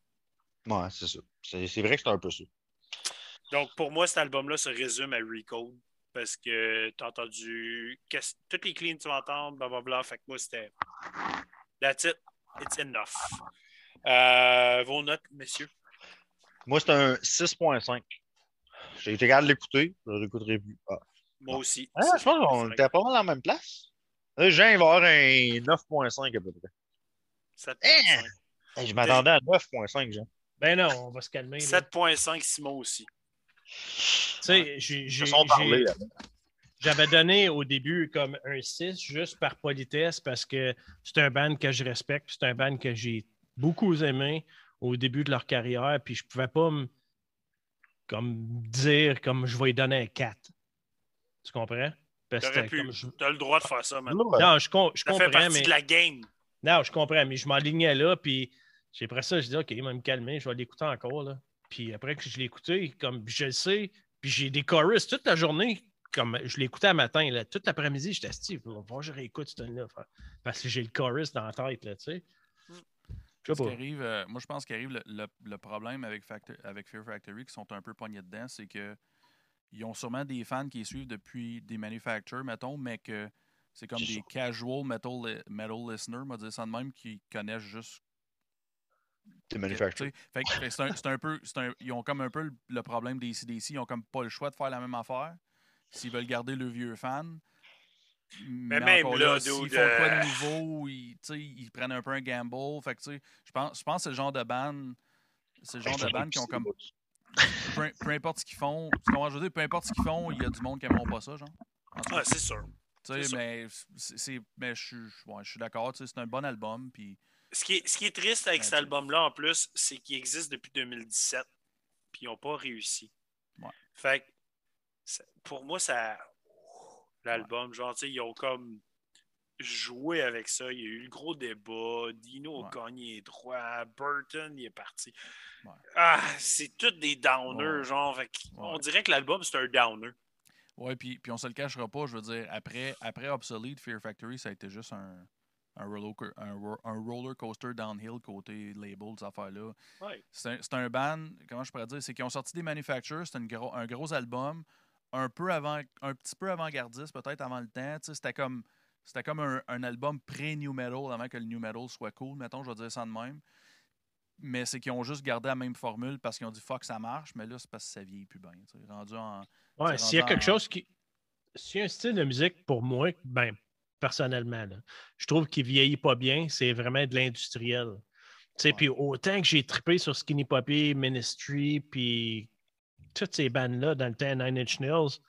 Ouais, c'est ça. C'est vrai que c'est un peu ça. Donc, pour moi, cet album-là se résume à Recode. Parce que tu as entendu qu'est-ce- toutes les cleans que tu vas entendre, blablabla. Fait que moi, c'était. That's it. It's enough. Euh, vos notes, messieurs? Moi, c'est un 6.5. J'ai été capable de l'écouter, je ne l'écouterai plus. Ah. Moi aussi. Ah, je pense qu'on était pas mal à la même place. Jean, va avoir un 9.5 à peu près. 7.5. Hey, je m'attendais à 9.5, Jean. Ben non, on va se calmer. là. 7.5, Simon aussi. Tu sais, j'ai-. J'avais donné au début comme un 6 juste par politesse parce que c'est un band que je respecte, puis c'est un band que j'ai beaucoup aimé au début de leur carrière, puis je pouvais pas me comme dire comme je vais lui donner un 4. Tu comprends? Parce pu. je- T'as le droit de faire ça, man. Non, je, com- je Ça fait comprends, partie mais de la game. non, je comprends, mais je m'enlignais là, puis j'ai après ça, je dis OK, il va me calmer, je vais l'écouter encore. Là. Puis après que je l'ai écouté, comme je le sais, puis j'ai des chorus toute la journée, comme je l'ai écouté à matin, là, toute l'après-midi, j'étais Steve, il va je réécoute ce là parce que j'ai le chorus dans la tête, là, tu sais. Ce qui arrive, euh, moi, je pense qu'arrive le, le- le problème avec, Factor- avec Fear Factory, qui sont un peu pognés dedans, c'est que ils ont sûrement des fans qui les suivent depuis des manufacturers, mettons, mais que c'est comme des casual metal, metal listeners, on va dire ça de même, qui connaissent juste. C'est tu manufacturé. sais. Fait que- fait que c'est un, c'est un peu. c'est un- ils ont comme un peu le, le problème des CDC, ils ont comme pas le choix de faire la même affaire s'ils veulent garder le vieux fan. Mais, même là, s'ils font de quoi euh, de nouveau, ils, prennent un peu un gamble. Fait que, tu sais, je pense, je pense que c'est le genre de band. C'est le genre de band qui ont comme. Peu, peu importe ce qu'ils font. Tu comprends, je veux dire, peu importe ce qu'ils font, il y a du monde qui n'aimeront pas ça, genre. Ah, c'est sûr. tu sais, mais c'est, c'est- mais je suis, ouais, je suis d'accord, tu sais, c'est un bon album. Puis, Ce qui est, ce qui est triste avec cet album-là, en plus, c'est qu'il existe depuis 2017, puis ils n'ont pas réussi. Ouais. Fait que, ça- pour moi, ça. L'album, genre, tu sais, ils ont comme joué avec ça. Il y a eu le gros débat. Dino a gagné les droits. Burton, il est parti. Ouais. Ah, c'est tous des downers, Ouais. genre. Fait On dirait que l'album, c'est un downer. ouais, puis, puis on se le cachera pas, je veux dire, après, après Obsolete, Fear Factory, ça a été juste un, un, roller, un, ro- un roller coaster downhill côté label, ces affaires-là. Ouais. C'est un, c'est un band, comment je pourrais dire, c'est qu'ils ont sorti des manufactures, gros, un gros album, un peu avant, un petit peu avant-gardiste, peut-être avant le temps. tu sais, C'était comme, c'était comme un, un album pré-new metal, avant que le new metal soit cool, mettons, je vais dire ça de même. Mais c'est qu'ils ont juste gardé la même formule parce qu'ils ont dit fuck, ça marche, mais là, c'est parce que ça vieillit plus bien. tu sais, Rendu en. Ouais, c'est s'il y a quelque en- chose qui. S'il y a un style de musique, pour moi, ben, personnellement, là, je trouve qu'il vieillit pas bien, c'est vraiment de l'industriel. Tu sais, Ouais. Puis autant que j'ai trippé sur Skinny Puppy, Ministry, puis toutes ces bandes-là dans le temps Nine Inch Nails,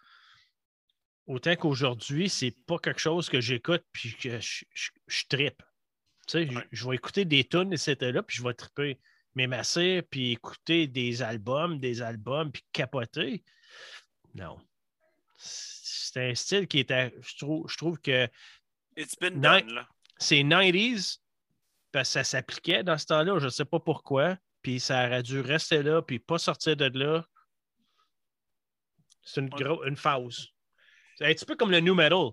autant qu'aujourd'hui, c'est pas quelque chose que j'écoute puis que je, je, je trippe. Tu sais, je- je vais écouter des tunes et c'était là, puis je vais triper mes puis écouter des albums, des albums, puis capoter. Non. C'est un style qui était. Je trouve, je trouve que It's been Non. done, là. c'est 90s, parce que ça s'appliquait dans ce temps-là, je ne sais pas pourquoi, puis ça aurait dû rester là, puis pas sortir de là. C'est une, gros- une phase. C'est un petit peu comme le new metal.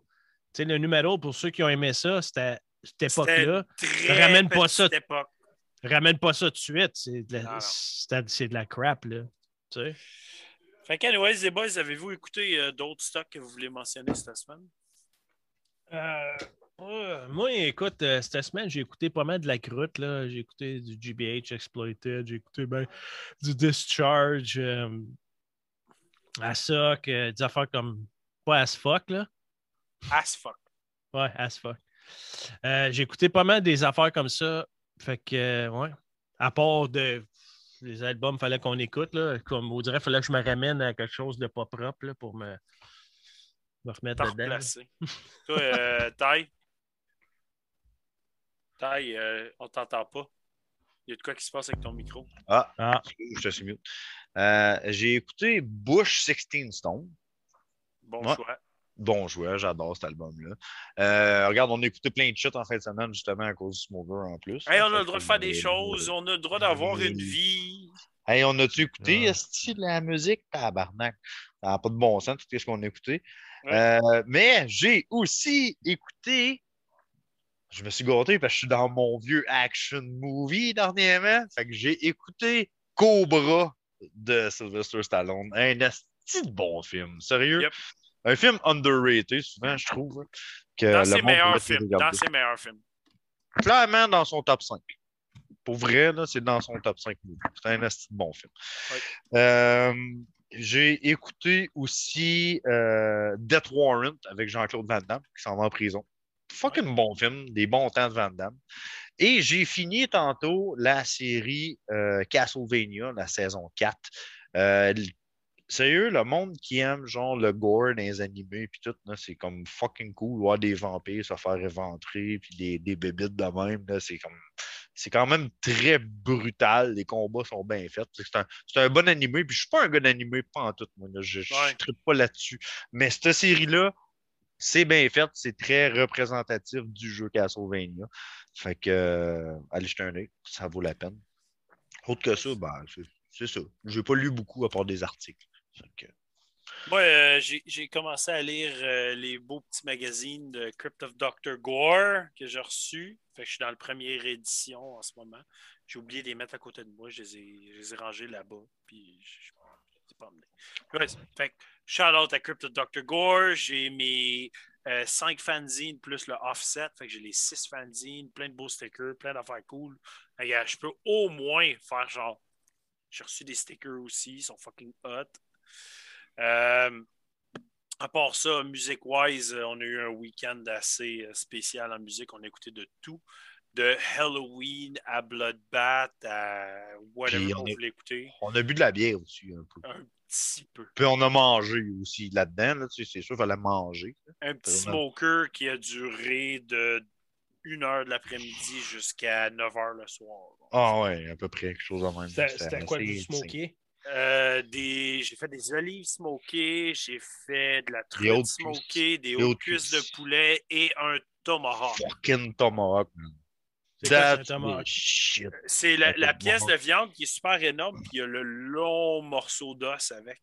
Tu sais, le new metal, pour ceux qui ont aimé ça, c'était cette époque-là. Ramène pas ça. époque. Ramène pas ça tout de suite. C'est de, la- de crap, là. Tu sais. Fait qu'anyways, les boys, avez-vous écouté euh, d'autres stocks que vous voulez mentionner cette semaine? Euh, moi, écoute, euh, cette semaine, j'ai écouté pas mal de la croûte. là. J'ai écouté du GBH Exploited, j'ai écouté ben, du Discharge, Asok, euh, des affaires comme pas as fuck, là. As fuck. Ouais, as fuck. J'ai écouté pas mal des affaires comme ça. Fait que, ouais. À part de les albums, fallait qu'on écoute, là. Comme on dirait, fallait que je me ramène à quelque chose de pas propre, là, pour me, me remettre T'as dedans. replacé. Toi, euh, [laughs] Ty? Ty, euh, on t'entend pas. Il y a de quoi qui se passe avec ton micro? Ah, Ah, je te suis mute. Euh, J'ai écouté Bush 16 Stone. Bon Ouais. choix. Bon joueur, j'adore cet album-là. Euh, regarde, on a écouté plein de shit en fin de semaine, justement, à cause du Smoker en plus. Hey, on a le droit de faire des choses, on a le droit d'avoir une vie. Hey, on a-tu écouté, Ouais. esti, de la musique? Tabarnak. Ça n'a pas de bon sens, tout ce qu'on a écouté. Ouais. Euh, mais j'ai aussi écouté. Je me suis gâté parce que je suis dans mon vieux action movie dernièrement. Fait que j'ai écouté Cobra de Sylvester Stallone. Un esti de bon film. Sérieux? Yep. Un film underrated, souvent, je trouve. hein, que Dans ses meilleurs films. regarder. Dans ses meilleurs films. Clairement dans son top 5. Pour vrai, c'est dans son top 5 movies. C'est un bon film. Ouais. Euh, j'ai écouté aussi euh, Death Warrant avec Jean-Claude Van Damme qui s'en va en prison. Fucking bon film, des bons temps de Van Damme. Et j'ai fini tantôt la série euh, Castlevania, la saison 4. Euh, sérieux, le monde qui aime genre le gore dans les animés puis tout, c'est comme fucking cool voir des vampires se faire éventrer puis des, des bébites de même. là, C'est comme c'est quand même très brutal. Les combats sont bien faits. C'est un, un bon animé. Puis je suis pas un gars d'animé, pas en tout. Moi, là. Je ne Ouais. pas là-dessus. Mais cette série-là, c'est bien fait. C'est très représentatif du jeu Castlevania. Fait que, euh, allez jeter un œil. Ça vaut la peine. Autre que ça, ben, c'est, ça. J'ai pas lu beaucoup à part des articles. Fait que- Moi, euh, j'ai commencé à lire euh, les beaux petits magazines de Crypt of Dr. Gore que j'ai reçus. Fait que je suis dans la première édition en ce moment. J'ai oublié de les mettre à côté de moi. Je les ai, je les ai rangés là-bas. Puis je ai pas. Ouais, fait que shout out à Crypt of Dr. Gore. J'ai mes 5 fanzines plus le offset. Fait que j'ai les 6 fanzines, plein de beaux stickers, plein d'affaires cool. Regarde, je peux au moins faire genre. J'ai reçu des stickers aussi, ils sont fucking hot. Euh, à part ça, music-wise, euh, on a eu un week-end assez euh, spécial en musique. On a écouté de tout. De Halloween à Bloodbath à whatever Puis on on voulait écouter. On a bu de la bière aussi un peu. Un petit peu. Puis on a mangé aussi là-dedans. Là, tu sais, c'est sûr, il fallait manger. Un petit Vraiment. smoker qui a duré de 1 heure de l'après-midi jusqu'à 9 heures le soir. Ah ouais, à peu près quelque chose de même. c'était c'était quoi du insane. Euh, des... J'ai fait des olives smokées, j'ai fait de la truite smokée, des Des hautes cuisses de poulet et un tomahawk. Fucking tomahawk, man. C'est la, la pièce de viande qui est super énorme, puis il y a le long morceau d'os avec.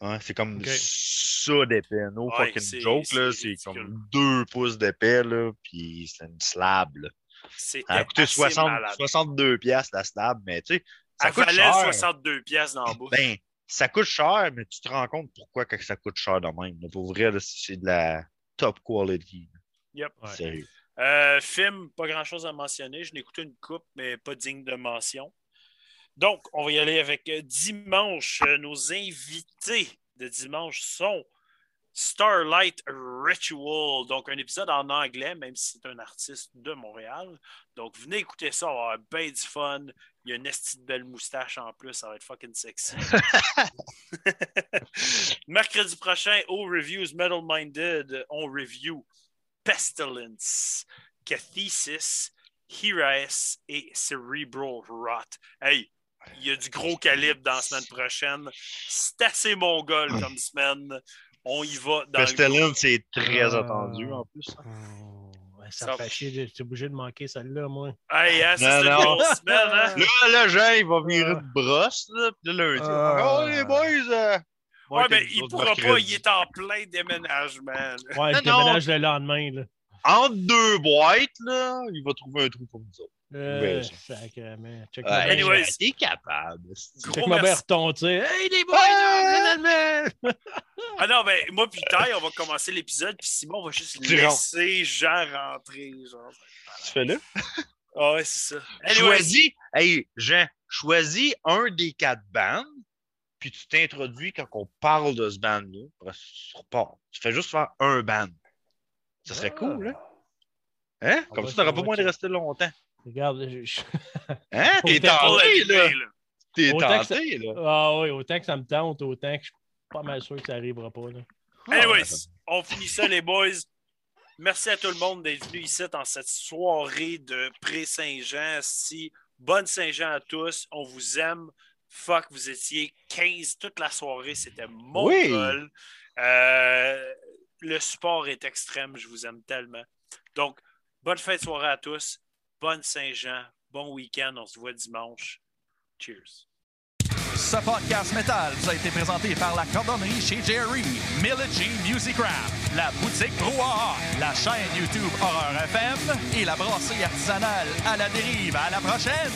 Ouais, c'est comme ça d'épais. No Ouais, fucking c'est- joke, là. c'est comme deux pouces d'épais, là. Puis c'est une slab, là. Ça a coûté assez 60, malade. 62 piastres, la slab, mais tu sais, ça Elle coûte valait cher. 62 pièces dans la bouche. Ben, ça coûte cher, mais tu te rends compte pourquoi que ça coûte cher de même. là. Pour vrai, c'est de la top quality. Yep. Ouais. Sérieux. Euh, film, pas grand-chose à mentionner. Je n'ai écouté une coupe, mais pas digne de mention. Donc, on va y aller avec euh, dimanche. Euh, Nos invités de dimanche sont Starlight Ritual. Donc, un épisode en anglais, même si c'est un artiste de Montréal. Donc, venez écouter ça, on va avoir bien du fun. Il y a une de belle moustache en plus, ça va être fucking sexy. [laughs] Mercredi prochain, au Reviews Metal Minded, on review Pestilence, Cathesis Heres et Cerebral Rot. Hey, il y a du gros calibre dans la semaine prochaine. C'est assez mongol comme semaine. On y va dans Pestelin, c'est très Ah. attendu en plus. Oh, ça, Ça- fait chier, de- j'étais obligé de manquer celle-là, moi. Hey, hein, c'est une non. grosse semaine, hein? Là, là, Jean, il va Ah. de brosse. Là, puis là, lundi, il Ah. Oh, les boys! euh, Ouais, ouais, mais il pourra pas, il est en plein déménagement. là. Ouais, non. déménage le lendemain, là. Entre deux boîtes, là, il va trouver un trou pour nous autres. Euh, sacrément. Check Ouais, ma bien- Anyways. t'es capable. Gros check ma retontir. Hey, les boys, Ah! finalement! [laughs] Ah non, ben moi puis Ty, on va commencer l'épisode, puis Simon va juste Tu laisser Jean rentrer. Genre. Tu fais là? Ah ouais, c'est ça. Anyways, Choisis, hey, Jean, choisis un des quatre bands, puis tu t'introduis quand on parle de ce band-là. Après, tu repars. Tu fais juste faire un band. Ça serait Ah. cool, hein? Hein? Comme ça, t'auras on pas moins de rester longtemps. Regarde, je- je- Hein? [laughs] T'es tenté, là. là. T'es Autant que tenté, là. Ah oui, autant que ça me tente, autant que je suis pas mal sûr que ça arrivera pas. Là. Anyways, on finit ça, les boys. Merci à tout le monde d'être venu ici dans cette soirée de pré-Saint-Jean. Si, bonne Saint-Jean à tous. On vous aime. Fuck, vous étiez 15 toute la soirée. C'était mon Oui. goal. Euh, le support est extrême. Je vous aime tellement. Donc, bonne fin de soirée à tous. Bonne Saint-Jean. Bon week-end. On se voit dimanche. Cheers. Ce podcast métal vous a été présenté par la cordonnerie chez Jerry, Military Music Craft, la boutique Brouhaha, la chaîne YouTube Horreur FM et la brasserie artisanale à la dérive. À la prochaine!